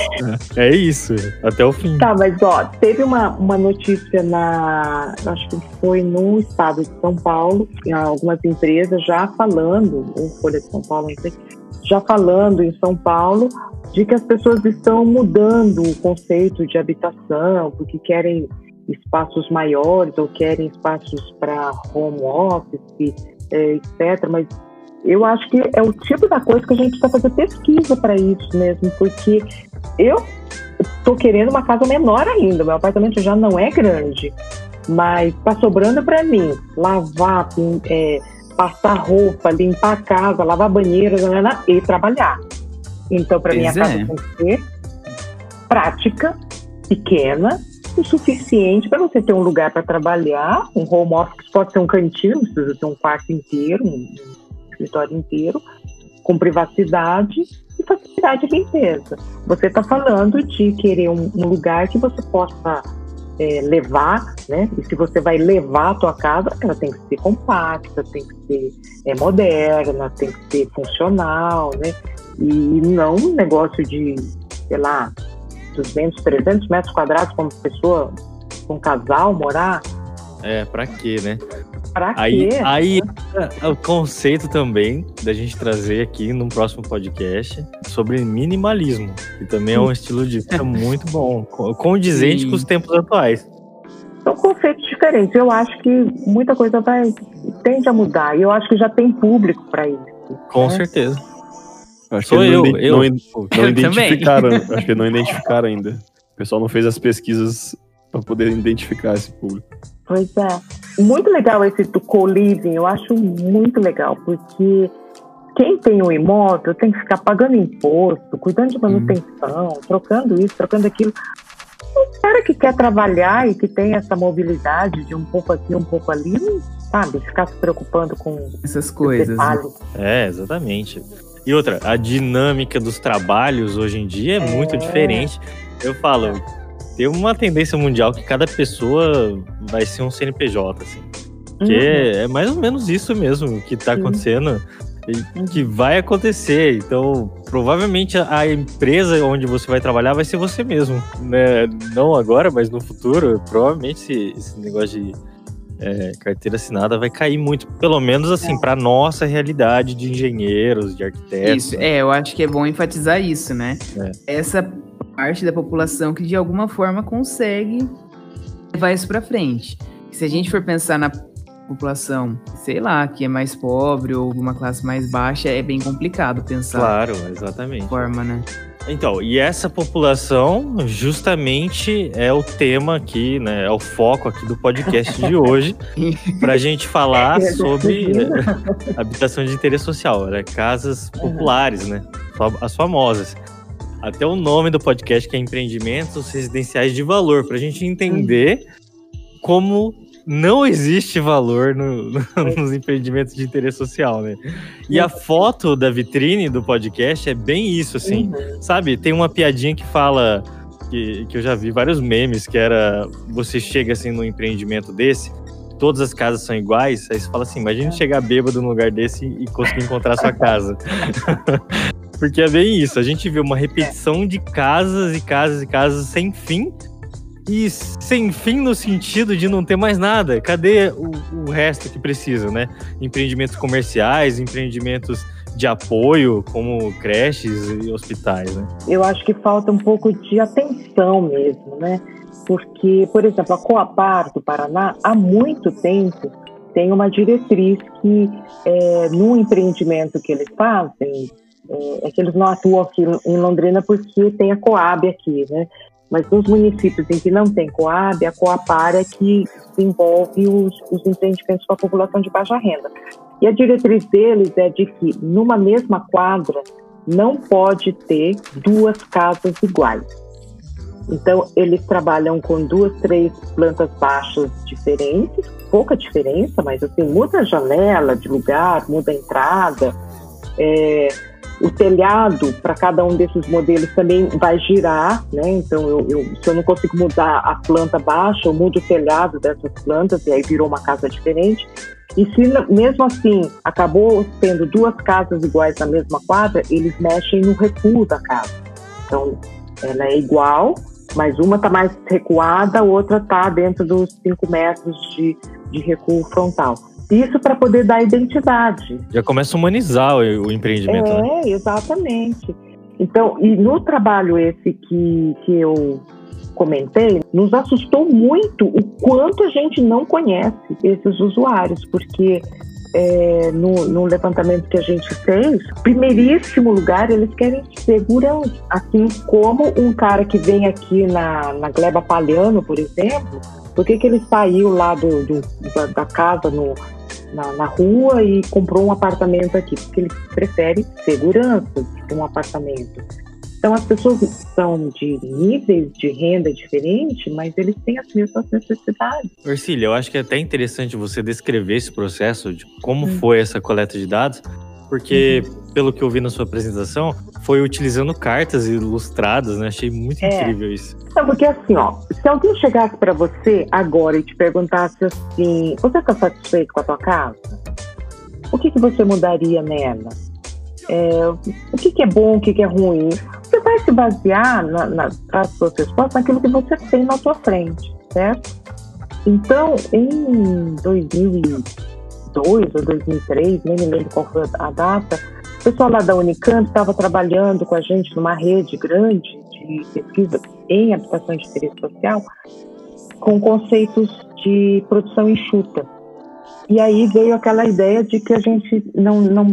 É isso, até o fim. Tá, mas ó, teve uma, uma notícia na. Acho que foi no estado de São Paulo, em algumas empresas já falando, ou Folha de São Paulo, não sei, já falando em São Paulo de que as pessoas estão mudando o conceito de habitação, porque querem espaços maiores ou querem espaços para home office, eh, etc. Mas eu acho que é o tipo da coisa que a gente precisa fazer pesquisa para isso mesmo, porque eu tô querendo uma casa menor ainda. Meu apartamento já não é grande, mas tá sobrando para mim lavar, é, passar roupa, limpar a casa, lavar banheiro e trabalhar. Então, para minha Pois casa é. tem que ser prática, pequena, o suficiente para você ter um lugar para trabalhar. Um home office pode ser um cantinho, não precisa ter um quarto inteiro, um escritório inteiro, com privacidade e facilidade de limpeza. Você está falando de querer um, um lugar que você possa é, levar, né? E se você vai levar a tua casa, ela tem que ser compacta, tem que ser é, moderna, tem que ser funcional, né? E não um negócio de, sei lá, 200, 300 metros quadrados para uma pessoa, um casal morar. É, pra quê, né? Pra Aí, quê? aí é o conceito também da gente trazer aqui num próximo podcast sobre minimalismo, que também é um estilo de vida <laughs> muito bom, co- condizente Sim. com os tempos atuais. São conceitos diferentes. Eu acho que muita coisa vai tende a mudar. E eu acho que já tem público para isso. Com É. certeza. Acho Sou que eu, não, <laughs> eu. não, Eu não também. identificaram. acho que não identificaram ainda. O pessoal não fez as pesquisas para poder identificar esse público. Pois é. Muito legal esse do co-living. Eu acho muito legal, porque quem tem um imóvel tem que ficar pagando imposto, cuidando de manutenção, trocando isso, trocando aquilo. O cara que quer trabalhar e que tem essa mobilidade de um pouco aqui, um pouco ali, não sabe, ficar se preocupando com Essas coisas. né? É, exatamente. E outra, a dinâmica dos trabalhos hoje em dia é muito É. diferente. Eu falo, tem uma tendência mundial que cada pessoa vai ser um CNPJ, assim. Porque Uhum. é mais ou menos isso mesmo que tá Sim. acontecendo e que vai acontecer. Então, provavelmente a empresa onde você vai trabalhar vai ser você mesmo. Né? Não agora, mas no futuro. Provavelmente esse negócio de é, carteira assinada vai cair muito. Pelo menos assim, para nossa realidade de engenheiros, de arquitetos. Isso, é, eu acho que é bom enfatizar isso, né? É. Essa parte da população que de alguma forma consegue levar isso pra frente. Se a gente for pensar na população, sei lá, que é mais pobre ou uma classe mais baixa, é bem complicado pensar Claro, exatamente. forma, né? Então, e essa população justamente é o tema aqui, né? É o foco aqui do podcast de hoje, <laughs> para a gente falar É, sobre é, habitação de interesse social, né? Casas populares, né? As famosas. Até o nome do podcast que é Empreendimentos Residenciais de Valor, para a gente entender como não existe valor no- no- <laughs> nos empreendimentos de interesse social, né? E a foto da vitrine do podcast é bem isso, assim. Uhum. Sabe, tem uma piadinha que fala que, que eu já vi vários memes, que era você chega assim num empreendimento desse, todas as casas são iguais, aí você fala assim, imagina chegar bêbado num lugar desse e conseguir encontrar a sua casa. <laughs> Porque é bem isso, a gente vê uma repetição de casas e casas e casas sem fim, e sem fim no sentido de não ter mais nada. Cadê o, o resto que precisa, né? Empreendimentos comerciais, empreendimentos de apoio, como creches e hospitais, né? eu acho que falta um pouco de atenção mesmo, né? Porque, por exemplo, a Coapar do Paraná, há muito tempo, tem uma diretriz que, é, no empreendimento que eles fazem, é, é que eles não atuam aqui em Londrina porque tem a Coab aqui, né? Mas nos municípios em que não tem Coab, a Coapar é que desenvolve os, os empreendimentos para a população de baixa renda. E a diretriz deles é de que, numa mesma quadra, não pode ter duas casas iguais. Então, eles trabalham com duas, três plantas baixas diferentes, pouca diferença, mas assim, muda a janela de lugar, muda a entrada. É, o telhado para cada um desses modelos também vai girar, né? Então, eu, eu, se eu não consigo mudar a planta baixa, eu mudo o telhado dessas plantas e aí virou uma casa diferente. E se mesmo assim acabou tendo duas casas iguais na mesma quadra, eles mexem no recuo da casa. Então, ela é igual, mas uma está mais recuada, a outra está dentro dos 5 metros de, de recuo frontal. Isso para poder dar identidade. Já começa a humanizar o, o empreendimento, é, né? exatamente. Então, e no trabalho esse que, que eu comentei, nos assustou muito o quanto a gente não conhece esses usuários, porque é, no, no, levantamento que a gente fez, primeiríssimo lugar, eles querem segurança. Assim como um cara que vem aqui na, na Gleba Palhano, por exemplo, por que, que ele saiu lá do, do da, da, casa no, na, na, rua e comprou um apartamento aqui? Porque ele prefere segurança de ter um apartamento. Então, as pessoas são de níveis de renda diferentes, mas eles têm as mesmas necessidades. Orcília, eu acho que é até interessante você descrever esse processo de como hum. foi essa coleta de dados, porque, pelo que eu vi na sua apresentação, foi utilizando cartas ilustradas, né? Achei muito é. incrível isso. É, porque assim, ó, se alguém chegasse para você agora e te perguntasse assim, você está satisfeito com a tua casa? O que, que você mudaria nela? É, o que, que, é bom, o que, que, é ruim. Você vai se basear na, na, para suas respostas naquilo que você tem na sua frente, certo? Então, em 2002 ou 2003, nem me lembro qual foi a data, o pessoal lá da Unicamp estava trabalhando com a gente numa rede grande de pesquisa em habitação de interesse social com conceitos de produção enxuta. E aí veio aquela ideia de que a gente não, não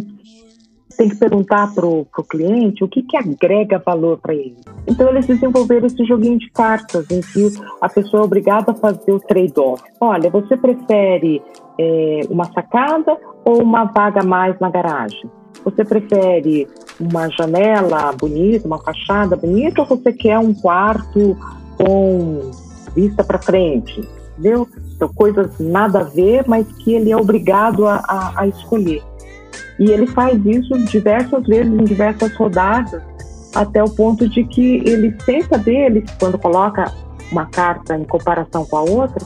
tem que perguntar para o cliente o que, que agrega valor para ele. Então, eles desenvolveram esse joguinho de cartas em que a pessoa é obrigada a fazer o trade-off. Olha, você prefere é, uma sacada ou uma vaga mais na garagem? Você prefere uma janela bonita, uma fachada bonita, ou você quer um quarto com vista para frente? Entendeu? São coisas nada a ver, mas que ele é obrigado a, a, a escolher. E ele faz isso diversas vezes, em diversas rodadas, até o ponto de que ele, sem saber, quando coloca uma carta em comparação com a outra,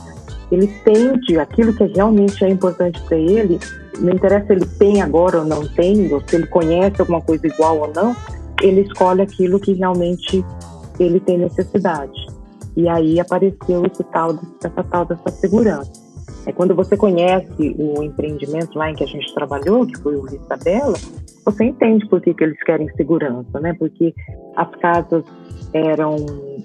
ele tende aquilo que realmente é importante para ele, não interessa se ele tem agora ou não tem, ou se ele conhece alguma coisa igual ou não, ele escolhe aquilo que realmente ele tem necessidade. E aí apareceu esse tal, essa tal dessa segurança. É quando você conhece o empreendimento lá em que a gente trabalhou, que foi o Isabela, você entende por que, que eles querem segurança, né? Porque as casas eram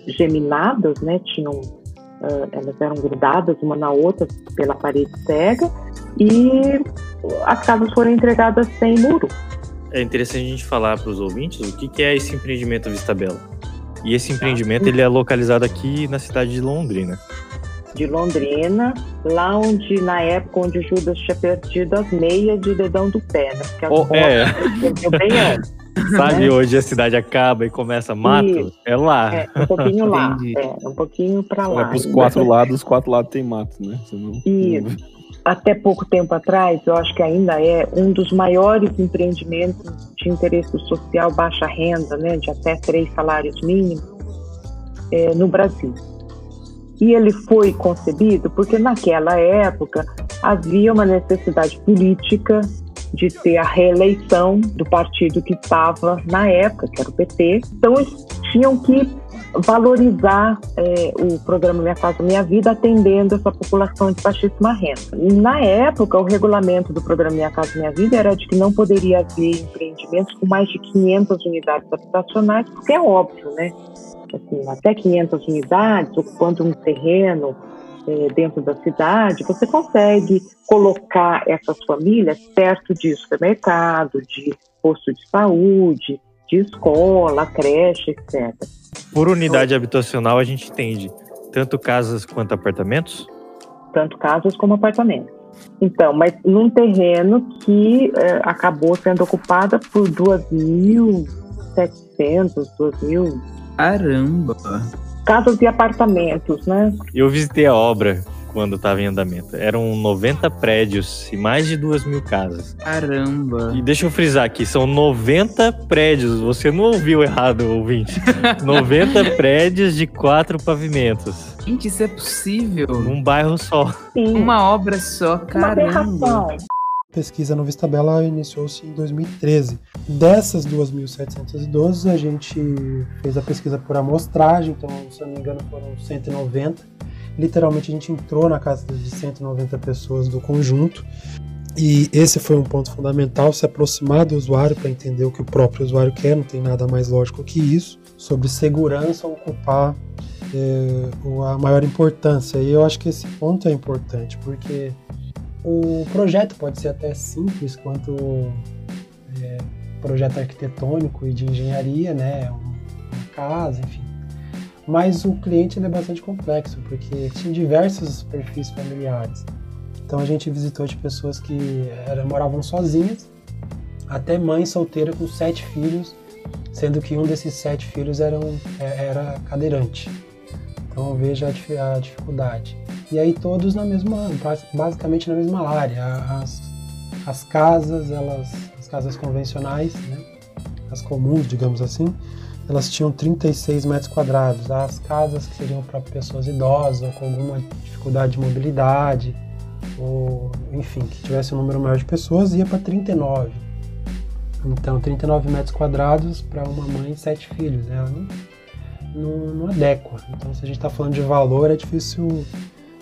geminadas, né? Tinham, uh, elas eram grudadas uma na outra pela parede cega e as casas foram entregadas sem muro. É interessante a gente falar para os ouvintes o que, que é esse empreendimento Vista Bela. E esse empreendimento ele é localizado aqui na cidade de Londrina de Londrina, lá onde, na época, onde Judas tinha perdido as meias de dedão do pé, né? Porque as oh, é. bem antes. <laughs> Sabe, né? hoje a cidade acaba e começa mato? E, é lá. É, um pouquinho lá. é, um pouquinho pra lá. É pros quatro lados, os quatro lados tem mato, né? Não, Isso. Não... Até pouco tempo atrás, eu acho que ainda é um dos maiores empreendimentos de interesse social baixa renda, né? De até três salários mínimos é, no Brasil. E ele foi concebido porque naquela época havia uma necessidade política de ter a reeleição do partido que estava na época, que era o PT. Então, eles tinham que valorizar é, o programa Minha Casa Minha Vida atendendo essa população de baixíssima renda. Na época, o regulamento do programa Minha Casa Minha Vida era de que não poderia haver empreendimentos com mais de 500 unidades habitacionais, porque é óbvio, né? Assim, até 500 unidades, ocupando um terreno é, dentro da cidade, você consegue colocar essas famílias perto de supermercado, de posto de saúde, de escola, creche, etc. Por unidade habitacional, a gente entende tanto casas quanto apartamentos? Tanto casas como apartamentos. Então, mas num terreno que é, acabou sendo ocupada por 2.700, 2.000 Caramba! Casas e apartamentos, né? Eu visitei a obra quando estava em andamento. Eram 90 prédios e mais de 2 mil casas. Caramba. E deixa eu frisar aqui, são 90 prédios. Você não ouviu errado, ouvinte. <laughs> 90 prédios de quatro pavimentos. Gente, isso é possível? Num bairro só. Sim, Uma obra só, uma caramba. aberração. Pesquisa no Vistabela iniciou-se em 2013. Dessas 2.712, a gente fez a pesquisa por amostragem, então, se eu não me engano, foram 190. Literalmente, a gente entrou na casa de 190 pessoas do conjunto. E esse foi um ponto fundamental, se aproximar do usuário para entender o que o próprio usuário quer, não tem nada mais lógico que isso. Sobre segurança ocupar é, a maior importância. E eu acho que esse ponto é importante, porque o projeto pode ser até simples quanto é, projeto arquitetônico e de engenharia, né? um- Uma casa, enfim. Mas o cliente é bastante complexo, porque tinha diversos perfis familiares. Então a gente visitou de pessoas que era, moravam sozinhas, até mãe solteira com sete filhos, sendo que um desses sete filhos era, um- é- era cadeirante. Então veja a, dif- a dificuldade. E aí todos na mesma, basicamente na mesma área. As, as casas, elas, as casas convencionais, né? as comuns, digamos assim, elas tinham 36 metros quadrados. As casas que seriam para pessoas idosas ou com alguma dificuldade de mobilidade, ou enfim, que tivesse um número maior de pessoas, ia para 39. Então, 39 metros quadrados para uma mãe e sete filhos. Ela não, não, adequa. Então, se a gente está falando de valor, é difícil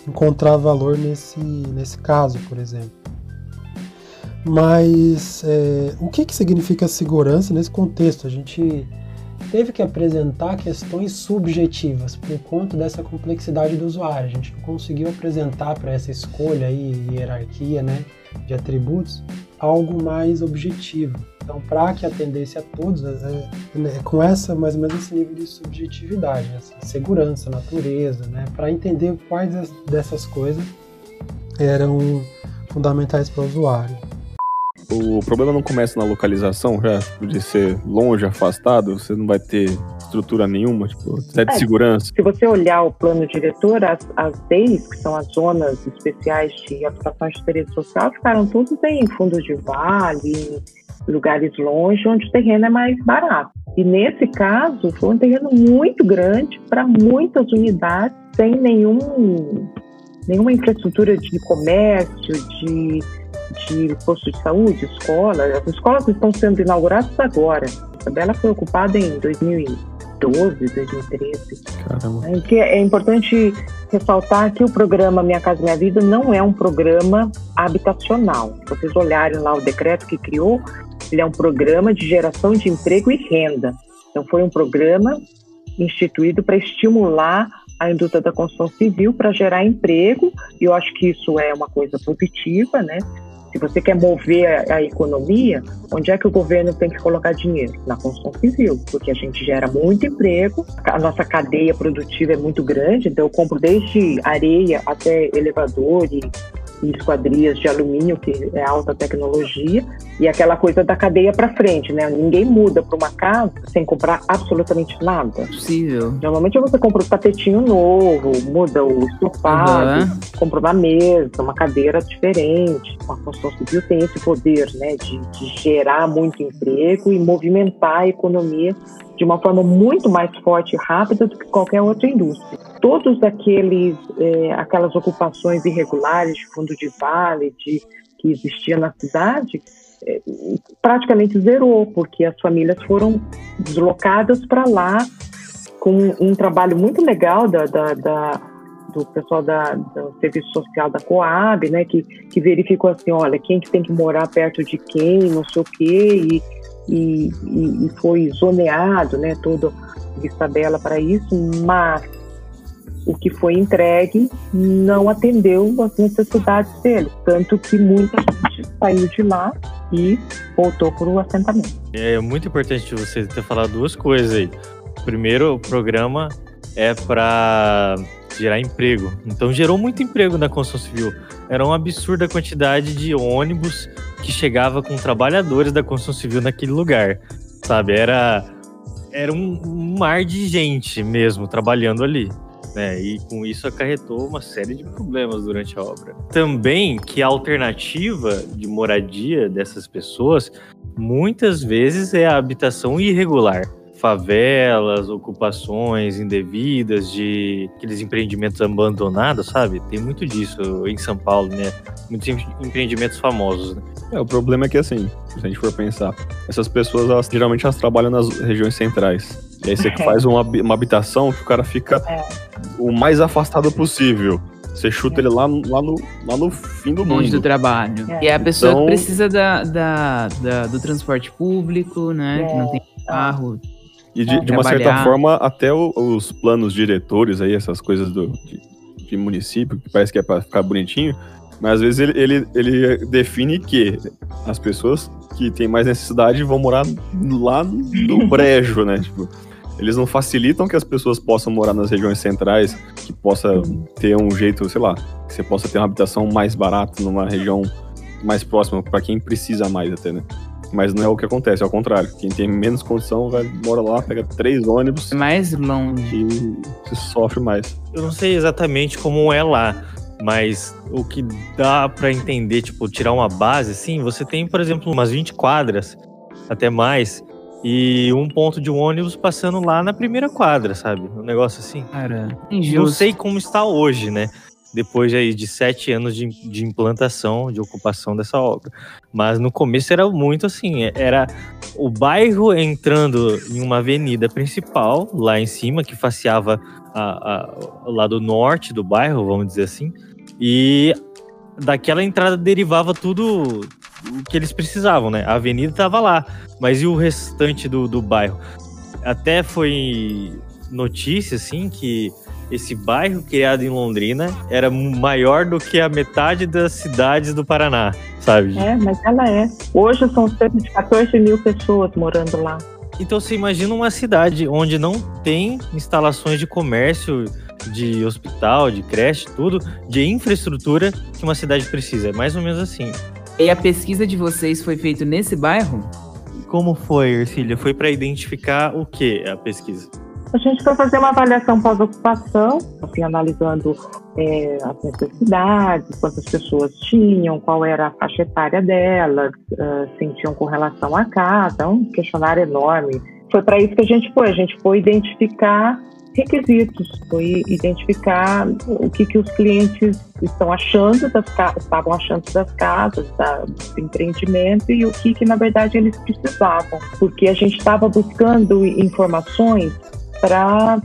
encontrar valor nesse, nesse caso, por exemplo. Mas é, o que, que significa segurança nesse contexto? A gente teve que apresentar questões subjetivas por conta dessa complexidade do usuário. A gente não conseguiu apresentar para essa escolha aí, hierarquia né, de atributos, algo mais objetivo. Então, para que atendesse a todos, é, é, com essa mais ou menos esse nível de subjetividade, né, essa segurança, natureza, né, para entender quais dessas coisas eram fundamentais para o usuário. O problema não começa na localização, já de ser longe, afastado, você não vai ter estrutura nenhuma, tipo, zé de É. segurança. Se você olhar o plano diretor, as, as DEIs, que são as zonas especiais de habitação de interesse social, ficaram todas em fundos de vale, em lugares longe, onde o terreno é mais barato. E nesse caso, foi um terreno muito grande para muitas unidades, sem nenhum, nenhuma infraestrutura de comércio, de, de posto de saúde, escola. As escolas estão sendo inauguradas agora. A tabela foi ocupada em 2012, 2013. Caramba. É que é importante ressaltar que o programa Minha Casa Minha Vida não é um programa habitacional. Se vocês olharem lá o decreto que criou, ele é um programa de geração de emprego e renda. Então, foi um programa instituído para estimular a indústria da construção civil para gerar emprego, e eu acho que isso é uma coisa positiva, né? Se você quer mover a, a economia, onde é que o governo tem que colocar dinheiro? Na construção civil, porque a gente gera muito emprego, a nossa cadeia produtiva é muito grande, então eu compro desde areia até elevador e, e esquadrias de alumínio, que é alta tecnologia, e aquela coisa da cadeia para frente, né? Ninguém muda para uma casa sem comprar absolutamente nada. Possível. Normalmente você compra um tapetinho novo, muda o estofado, Aham. compra uma mesa, uma cadeira diferente. A construção civil tem esse poder, né, de, de gerar muito emprego e movimentar a economia de uma forma muito mais forte e rápida do que qualquer outra indústria. Todos aqueles, eh, aquelas ocupações irregulares de fundo de vale, de que existia na cidade, eh, praticamente zerou, porque as famílias foram deslocadas para lá com um trabalho muito legal da, da, da- do pessoal da, do serviço social da Coab, né, que, que verificou assim, olha, quem que tem que morar perto de quem, não sei o quê, e, e, e- e foi zoneado, né, todo Vista Bela para isso, mas o que foi entregue não atendeu às necessidades dele, tanto que muita gente saiu de lá e voltou para o assentamento. É muito importante você ter falado duas coisas aí. Primeiro, o programa é para gerar emprego. Então gerou muito emprego na construção civil. Era uma absurda quantidade de ônibus que chegava com trabalhadores da construção civil naquele lugar. Sabe? Era era um, um mar de gente mesmo trabalhando ali. né? E com isso acarretou uma série de problemas durante a obra. Também que a alternativa de moradia dessas pessoas muitas vezes é a habitação irregular favelas, ocupações indevidas de aqueles empreendimentos abandonados, sabe? Tem muito disso em São Paulo, né? Muitos empreendimentos famosos, né? É, o problema é que assim, se a gente for pensar, essas pessoas elas, geralmente elas trabalham nas regiões centrais. E aí você <laughs> faz uma, uma habitação que o cara fica o mais afastado possível. Você chuta ele lá, lá, no, lá no fim do Longe mundo. do trabalho. É. E a pessoa Então- precisa da, da, da- do transporte público, né? Que não tem carro. E de, de uma certa forma, até o- os planos diretores aí, essas coisas do, de, de município, que parece que é pra ficar bonitinho, mas às vezes ele, ele, ele define que as pessoas que têm mais necessidade vão morar lá no <laughs> brejo, né? Tipo, eles não facilitam que as pessoas possam morar nas regiões centrais, que possa ter um jeito, sei lá, que você possa ter uma habitação mais barata numa região mais próxima, para quem precisa mais até, né? Mas não é o que acontece, é o contrário. Quem tem menos condição vai mora lá, pega três ônibus É mais longe. e se sofre mais. Eu não sei exatamente como é lá, mas o que dá pra entender, tipo, tirar uma base, assim, você tem, por exemplo, umas 20 quadras, até mais, e um ponto de um ônibus passando lá na primeira quadra, sabe? Um negócio assim. Cara, Não injusto. sei como está hoje, né? Depois aí de sete anos de, de implantação, de ocupação dessa obra. Mas no começo era muito assim, era o bairro entrando em uma avenida principal, lá em cima, que faceava a, a- o lado norte do bairro, vamos dizer assim, e daquela entrada derivava tudo o que eles precisavam, né? A avenida estava lá, mas e o restante do, do bairro? Até foi notícia, assim, que esse bairro criado em Londrina era maior do que a metade das cidades do Paraná, sabe? É, mas ela é. Hoje são cerca de 14 mil pessoas morando lá. Então você imagina uma cidade onde não tem instalações de comércio, de hospital, de creche, tudo, de infraestrutura que uma cidade precisa. É mais ou menos assim. E a pesquisa de vocês foi feita nesse bairro? Como foi, Ercília? Foi para identificar o que a pesquisa? A gente foi fazer uma avaliação pós-ocupação, assim, analisando é, as necessidades, quantas pessoas tinham, qual era a faixa etária delas, ah, sentiam com relação à casa, um questionário enorme. Foi para isso que a gente foi, a gente foi identificar requisitos, foi identificar o que, que os clientes estão achando das estavam achando das casas, da, do empreendimento e o que, que na verdade eles precisavam, porque a gente estava buscando informações para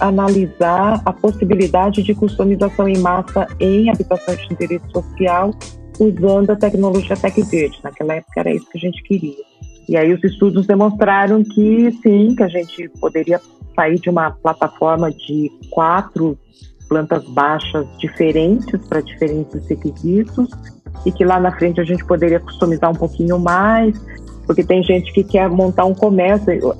analisar a possibilidade de customização em massa em habitação de interesse social usando a tecnologia Tec Verde. Naquela época era isso que a gente queria. E aí os estudos demonstraram que sim, que a gente poderia sair de uma plataforma de quatro plantas baixas diferentes para diferentes requisitos e que lá na frente a gente poderia customizar um pouquinho mais, porque tem gente que quer montar um comércio.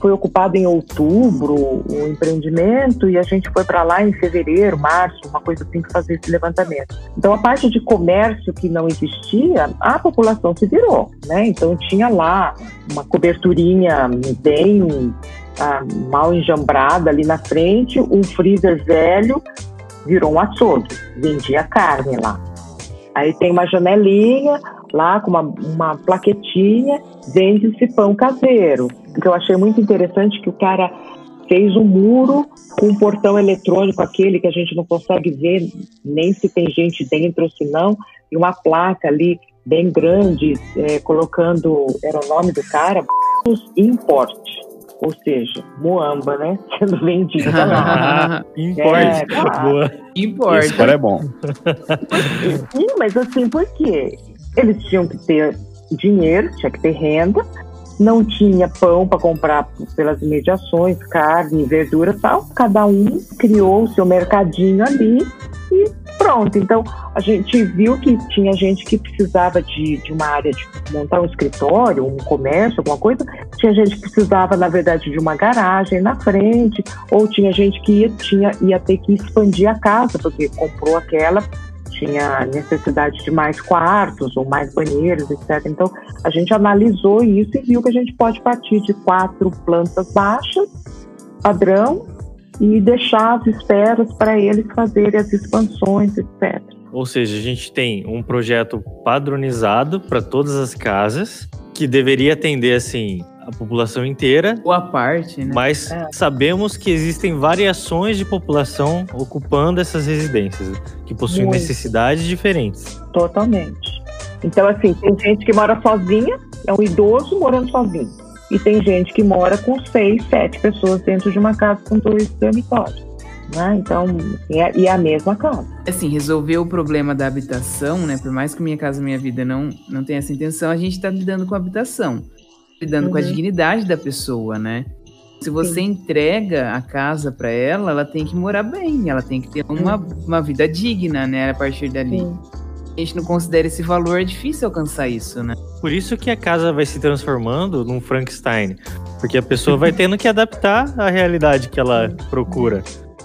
Foi ocupado em outubro o empreendimento e a gente foi para lá em fevereiro, março, uma coisa assim, que fazer esse levantamento. Então a parte de comércio que não existia, a população se virou, né? Então tinha lá uma coberturinha bem ah, mal enjambrada ali na frente, um freezer velho virou um açougue, vendia carne lá. Aí tem uma janelinha lá com uma, uma plaquetinha, vende-se pão caseiro. O que eu achei muito interessante que o cara fez um muro com um portão eletrônico, aquele que a gente não consegue ver nem se tem gente dentro ou se não, e uma placa ali bem grande, é, colocando, era o nome do cara, Import, ou seja, Moamba, né? <laughs> Sendo vendida lá. <laughs> Importe. É. Boa. Importa. Esse cara é bom. Sim, mas assim, por quê? Eles tinham que ter dinheiro, tinha que ter renda, não tinha pão para comprar pelas imediações, carne, verdura tal. Cada um criou o seu mercadinho ali e pronto. Então, a gente viu que tinha gente que precisava de, de uma área de montar um escritório, um comércio, alguma coisa. Tinha gente que precisava, na verdade, de uma garagem na frente, ou tinha gente que ia, tinha, ia ter que expandir a casa, porque comprou aquela tinha necessidade de mais quartos ou mais banheiros, etc. Então, a gente analisou isso e viu que a gente pode partir de quatro plantas baixas, padrão, e deixar as esperas para eles fazerem as expansões, etc. Ou seja, a gente tem um projeto padronizado para todas as casas que deveria atender assim a população inteira, Boa parte, né? mas É. sabemos que existem variações de população ocupando essas residências que possuem Muito. necessidades diferentes. Totalmente. Então, assim, tem gente que mora sozinha, é um idoso morando sozinho. E tem gente que mora com seis, sete pessoas dentro de uma casa com dois dormitórios. Né? Então, assim, é, e é a mesma casa. Assim, resolver o problema da habitação, né? Por mais que Minha Casa Minha Vida não, não tenha essa intenção, a gente tá lidando com a habitação. Lidando com a Uhum. dignidade da pessoa, né? Se você entrega a casa para ela, ela tem que morar bem, ela tem que ter uma, uma vida digna, né? A partir dali. Sim. A gente não considera esse valor, é difícil alcançar isso, né? Por isso que a casa vai se transformando num Frankenstein, porque a pessoa vai tendo que adaptar à realidade que ela procura.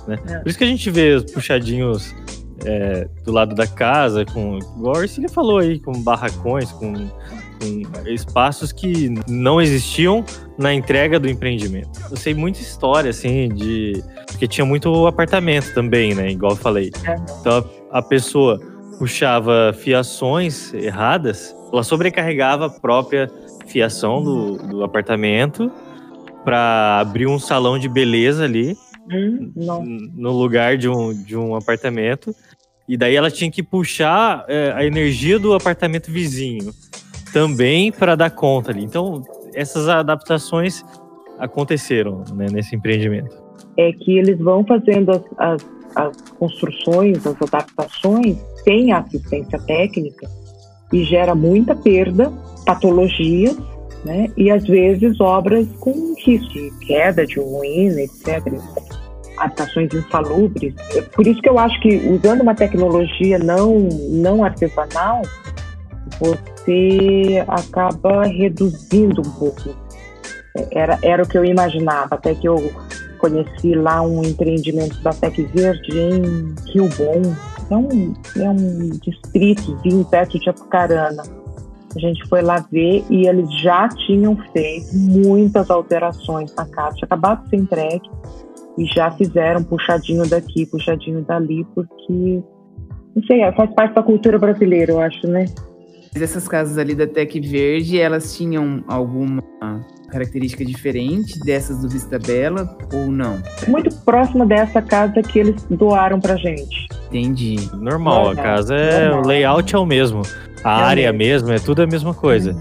Né? É. Por isso que a gente vê os puxadinhos é, do lado da casa, com, igual a Arcília falou aí, com barracões, com, com espaços que não existiam na entrega do empreendimento. Eu sei muita história, assim, de. Porque tinha muito apartamento também, né? Igual eu falei. É. Então a, pessoa puxava fiações erradas, ela sobrecarregava a própria fiação do, do apartamento para abrir um salão de beleza ali Hum, no lugar de um, de um apartamento. E daí ela tinha que puxar é, a energia do apartamento vizinho também para dar conta ali. Então, essas adaptações aconteceram né, nesse empreendimento. É que eles vão fazendo as, as, as construções, as adaptações, sem assistência técnica, e gera muita perda, patologias, né? E às vezes obras com risco de queda, de ruína, etc. Habitações insalubres. É Por isso que eu acho que usando uma tecnologia não, não artesanal, você acaba reduzindo um pouco. Era, era o que eu imaginava, até que eu conheci lá um empreendimento da Tec Verde em Rio Bom. É um, é um distritozinho perto de Apucarana. A gente foi lá ver e eles já tinham feito muitas alterações na casa. Tinha acabado de ser entregue e já fizeram puxadinho daqui, puxadinho dali, porque, não sei, faz parte da cultura brasileira, eu acho, né? Mas essas casas ali da Tec Verde, elas tinham alguma característica diferente dessas do Vista Bela ou não? Muito próxima dessa casa que eles doaram pra gente. Entendi. Normal, a Normal, casa é. normal. O layout é o mesmo. A É área mesmo. mesmo, é tudo a mesma coisa.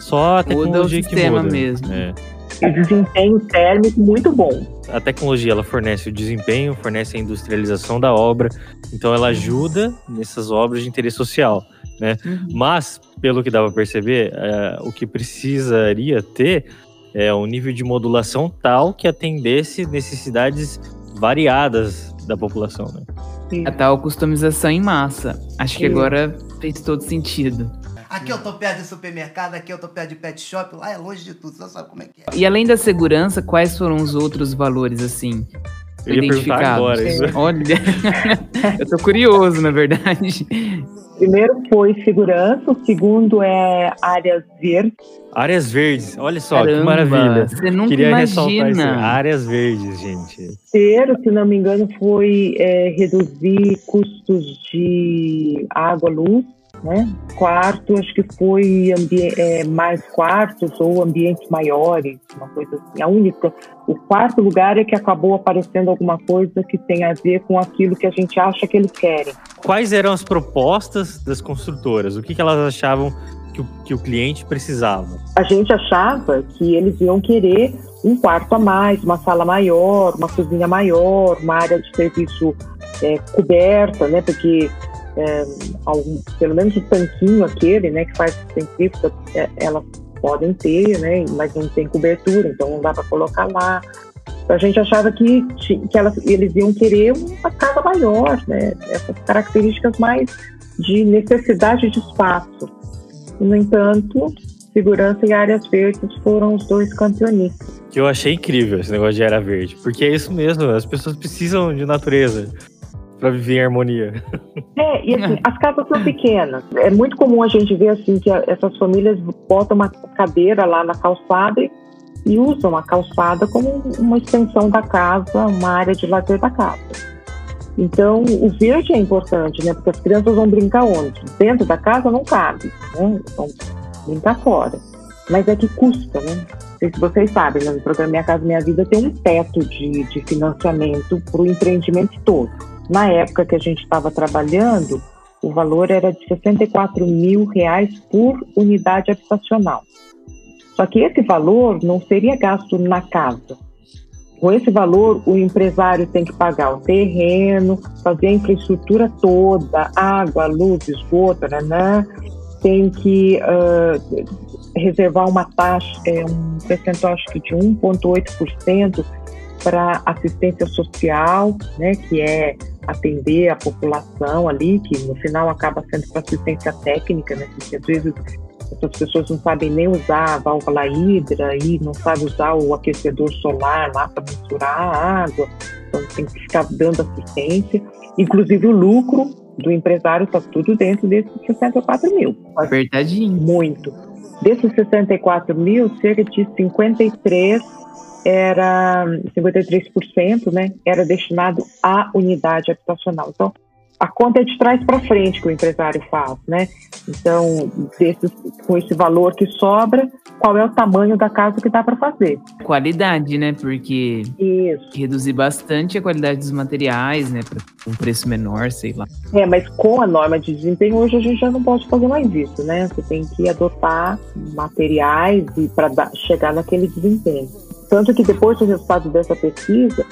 Só a Muda o tecnologia que sistema muda. mesmo. É. E desempenho térmico muito bom. A tecnologia ela fornece o desempenho, fornece a industrialização da obra, então ela ajuda nessas obras de interesse social. Uhum. Mas, pelo que dá para perceber, é, o que precisaria ter é um nível de modulação tal que atendesse necessidades variadas da população. Né? A tal customização em massa. Acho que Sim. agora fez todo sentido. Aqui eu tô perto de supermercado, aqui eu tô perto de pet shop, lá é longe de tudo, você sabe como é que é. E além da segurança, quais foram os outros valores, assim, Eu ia perguntar agora isso. Olha, <laughs> eu tô curioso, na verdade. Primeiro foi segurança, o segundo é áreas verdes. Áreas verdes, olha só que Caramba, maravilha. Você nunca Queria ressaltar isso. imagina. Áreas verdes, gente. Terceiro, se não me engano, foi é, reduzir custos de água, luz. Né? Quarto, acho que foi é, mais quartos ou ambientes maiores, uma coisa assim. A única, o quarto lugar é que acabou aparecendo alguma coisa que tem a ver com aquilo que a gente acha que eles querem. Quais eram as propostas das construtoras? O que, que elas achavam que o, que o cliente precisava? a gente achava que eles iam querer um quarto a mais, uma sala maior, uma cozinha maior, uma área de serviço é, coberta, né? Porque é, algum- pelo menos o tanquinho aquele, né, que faz centrífuga, é, elas podem ter, né? Mas não tem cobertura, então não dá para colocar lá. Então, a gente achava que, que elas, eles iam querer uma casa maior, né? Essas características mais de necessidade de espaço. No entanto, segurança e áreas verdes foram os dois campeonistas. Que eu achei incrível esse negócio de área verde. Porque é isso mesmo, as pessoas precisam de natureza para viver em harmonia. É, e assim, as casas são pequenas. É muito comum a gente ver assim que a- essas famílias botam uma cadeira lá na calçada e e usam a calçada como uma extensão da casa, uma área de lazer da casa. Então, o verde é importante, né? Porque as crianças vão brincar onde? Dentro da casa não cabe, né? Vão brincar fora. Mas é que custa, né? Não sei se vocês sabem, né? no programa Minha Casa Minha Vida tem um teto de, de financiamento para o empreendimento todo. Na época que a gente estava trabalhando, o valor era de 64 mil reais por unidade habitacional. Só que esse valor não seria gasto na casa. Com esse valor, o empresário tem que pagar o terreno, fazer a infraestrutura toda, água, luz, esgoto, né, tem que uh, reservar uma taxa, é, um percentual acho que de 1,8% para assistência social, né, que é atender a população ali, que no final acaba sendo para assistência técnica, né, que às vezes essas pessoas não sabem nem usar a válvula hidra e não sabem usar o aquecedor solar lá para misturar a água, então tem que ficar dando assistência. Inclusive o lucro do empresário está tudo dentro desses 64 mil. Apertadinho. Muito. Desses 64 mil, cerca de 53 era 53%, né, era destinado à unidade habitacional. Então, a conta é de trás para frente que o empresário faz, né? Então, desses, com esse valor que sobra, qual é o tamanho da casa que dá para fazer? Qualidade, né? Porque Isso. reduzir bastante a qualidade dos materiais, né? Para um preço menor, sei lá. É, mas com a norma de desempenho hoje a gente já não pode fazer mais isso, né? Você tem que adotar materiais para chegar naquele desempenho. Tanto que depois do resultado dessa pesquisa,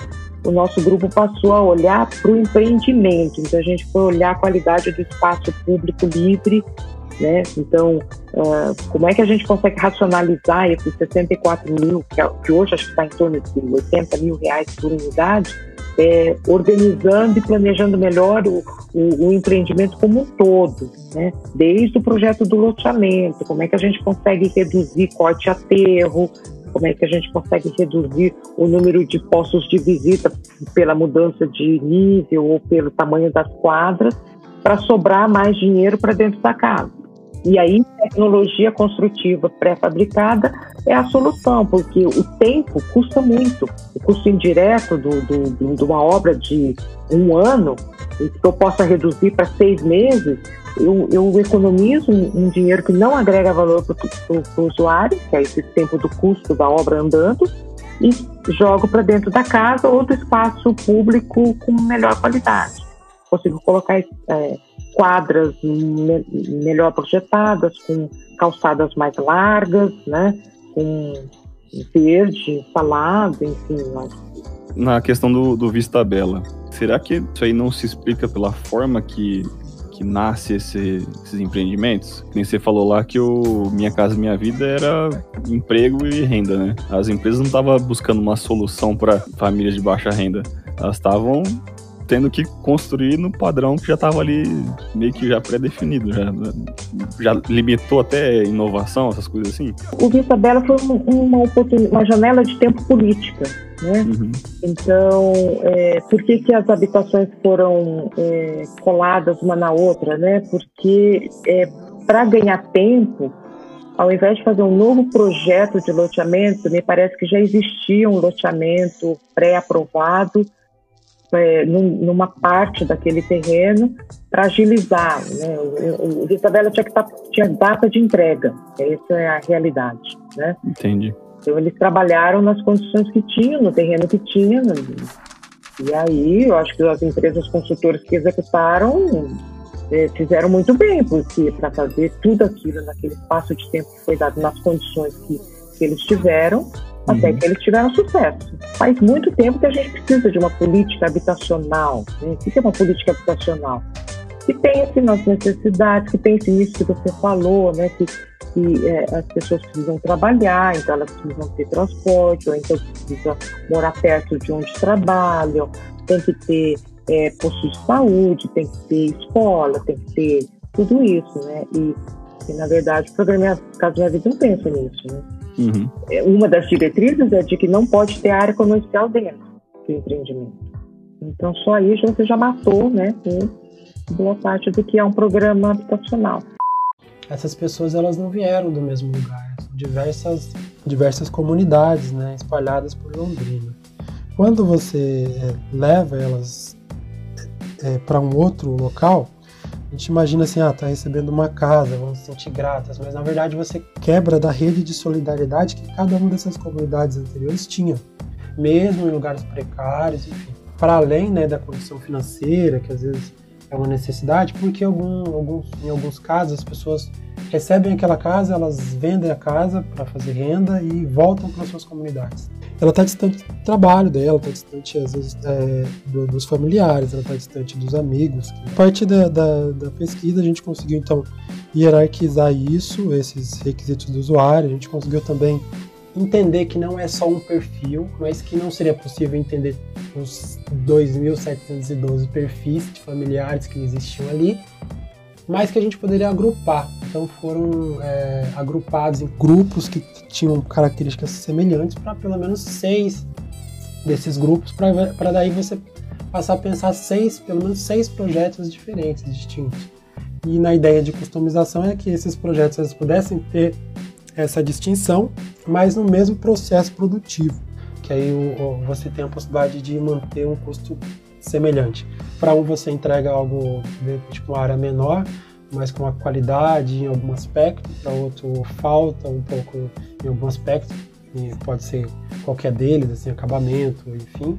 o nosso grupo passou a olhar para o empreendimento. Então, a gente foi olhar a qualidade do espaço público livre, né? Então, uh, como é que a gente consegue racionalizar esses 64 mil, que, é, que hoje acho que está em torno de 80 mil reais por unidade, é, organizando e planejando melhor o, o, o, empreendimento como um todo, né? desde o projeto do loteamento, como é que a gente consegue reduzir corte aterro, como é que a gente consegue reduzir o número de postos de visita pela mudança de nível ou pelo tamanho das quadras, para sobrar mais dinheiro para dentro da casa. E aí, tecnologia construtiva pré-fabricada é a solução, porque o tempo custa muito. O custo indireto de uma obra de um ano, que eu possa reduzir para seis meses, eu, eu economizo um, um, dinheiro que não agrega valor para o usuário, que é esse tempo do custo da obra andando, e jogo para dentro da casa ou do espaço público com melhor qualidade. Consigo colocar é, quadras me, melhor projetadas, com calçadas mais largas, né, com verde, salado, enfim. Na questão do, do Vista Bela, será que isso aí não se explica pela forma que que nasce esse, esses empreendimentos. Nem você falou lá que o Minha Casa Minha Vida era emprego e renda, né? As empresas não estavam buscando uma solução para famílias de baixa renda. Elas estavam tendo que construir no padrão que já estava ali meio que já pré-definido, já, já limitou até inovação, essas coisas assim. O Vista Bela foi uma, uma janela de tempo política né? Uhum. Então, é, por que, que as habitações foram é, coladas uma na outra? Né? Porque é, para ganhar tempo, ao invés de fazer um novo projeto de loteamento, me parece que já existia um loteamento pré-aprovado é, numa parte daquele terreno para agilizar. Né? O, o Isabela tinha, que tá, tinha data de entrega, essa é a realidade. Né? Entendi. Então, eles trabalharam nas condições que tinham, no terreno que tinham. Né? E aí, eu acho que as empresas consultoras que executaram é, fizeram muito bem, porque para fazer tudo aquilo naquele espaço de tempo que foi dado, nas condições que, que eles tiveram, uhum. até que eles tiveram sucesso. Faz muito tempo que a gente precisa de uma política habitacional. Né? O que é uma política habitacional? Que pense nas necessidades, que pense nisso que você falou, né? que que é, as pessoas precisam trabalhar, então elas precisam ter transporte, ou então precisam morar perto de onde trabalham, tem que ter é, posto de saúde, tem que ter escola, tem que ter tudo isso, né? E, e na verdade, o programa Casa Minha Vida não pensa nisso, né? Uhum. É, uma das diretrizes é de que não pode ter área comercial dentro do empreendimento. Então, só aí você já matou, né, boa parte do que é um programa habitacional essas pessoas elas não vieram do mesmo lugar, diversas, diversas comunidades né, espalhadas por Londrina. Quando você é, leva elas é, para um outro local, a gente imagina assim, ah, tá recebendo uma casa, vamos se sentir gratas, mas na verdade você quebra da rede de solidariedade que cada uma dessas comunidades anteriores tinha, mesmo em lugares precários, enfim. Para além né, da condição financeira, que às vezes é uma necessidade, porque algum, em alguns casos as pessoas recebem aquela casa, elas vendem a casa para fazer renda e voltam para suas comunidades. Ela está distante do trabalho dela, está distante às vezes é, do, dos familiares, ela está distante dos amigos. A partir da, da, da, pesquisa a gente conseguiu então hierarquizar isso, esses requisitos do usuário, a gente conseguiu também entender que não é só um perfil, mas que não seria possível entender os 2.712 perfis de familiares que existiam ali, mas que a gente poderia agrupar. Então foram é, agrupados em grupos que tinham características semelhantes para pelo menos seis desses grupos, para daí você passar a pensar seis, pelo menos seis projetos diferentes, distintos. E na ideia de customização é que esses projetos eles pudessem ter essa distinção, mas no mesmo processo produtivo, que aí você tem a possibilidade de manter um custo semelhante. Para um você entrega algo tipo, uma área menor, mas com uma qualidade em algum aspecto, para outro falta um pouco em algum aspecto, e pode ser qualquer deles, assim, acabamento, enfim.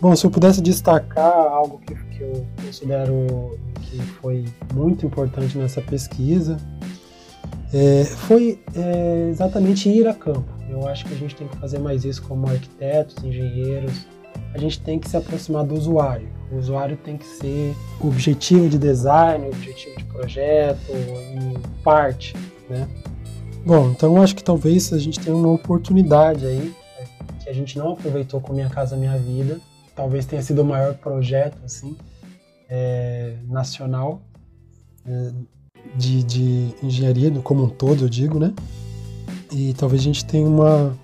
Bom, se eu pudesse destacar algo que, que eu considero que foi muito importante nessa pesquisa, é, foi é, exatamente ir a campo. Eu acho que a gente tem que fazer mais isso como arquitetos, engenheiros. A gente tem que se aproximar do usuário. O usuário tem que ser objetivo de design, objetivo de projeto e parte, né? Bom, então acho que talvez a gente tenha uma oportunidade aí né, que a gente não aproveitou com Minha Casa Minha Vida. Talvez tenha sido o maior projeto assim é, nacional é, de, de engenharia, como um todo, eu digo, né? E talvez a gente tenha uma,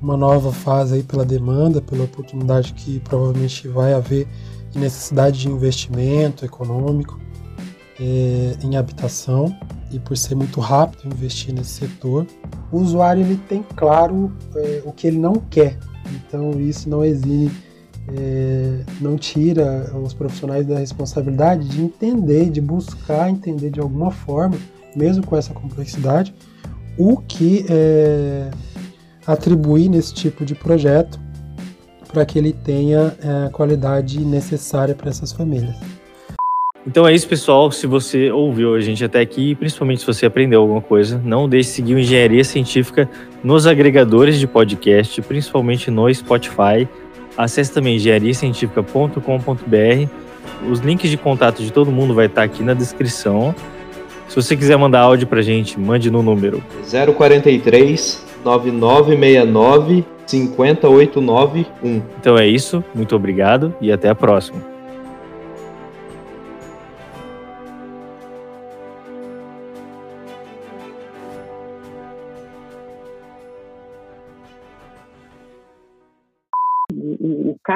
uma nova fase aí pela demanda, pela oportunidade que provavelmente vai haver e necessidade de investimento econômico é, em habitação e por ser muito rápido investir nesse setor, o usuário ele tem claro é, o que ele não quer. Então isso não exime é, não tira os profissionais da responsabilidade de entender, de buscar entender de alguma forma, mesmo com essa complexidade, o que é, atribuir nesse tipo de projeto para que ele tenha é, a qualidade necessária para essas famílias. Então é isso, pessoal. Se você ouviu a gente até aqui, principalmente se você aprendeu alguma coisa, não deixe de seguir o Engenharia Científica nos agregadores de podcast, principalmente no Spotify. Acesse também engenhariacientifica.com.br. Os links de contato de todo mundo vai estar aqui na descrição. Se você quiser mandar áudio pra gente, mande no número 043 9969 50891. Então é isso, muito obrigado e até a próxima.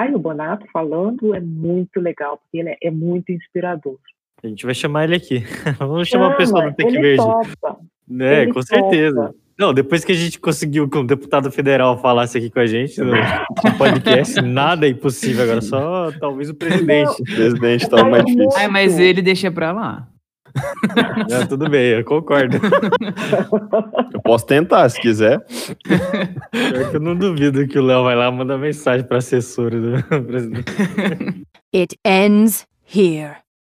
Caio Bonato falando é muito legal, porque ele é, é muito inspirador. A gente vai chamar ele aqui. <laughs> Vamos chamar a pessoa do Tec Verde. Topa. É, Ele com certeza. topa. Não, depois que a gente conseguiu que um deputado federal falasse aqui com a gente no, no <laughs> podcast, nada é impossível agora, só talvez o presidente. O presidente tá mais difícil. Ai, mas ele deixa pra lá. <laughs> Não, tudo bem, eu concordo. Eu posso tentar, se quiser. Pior que eu não duvido que o Léo vai lá e manda mensagem para assessora do <laughs> presidente. It ends here.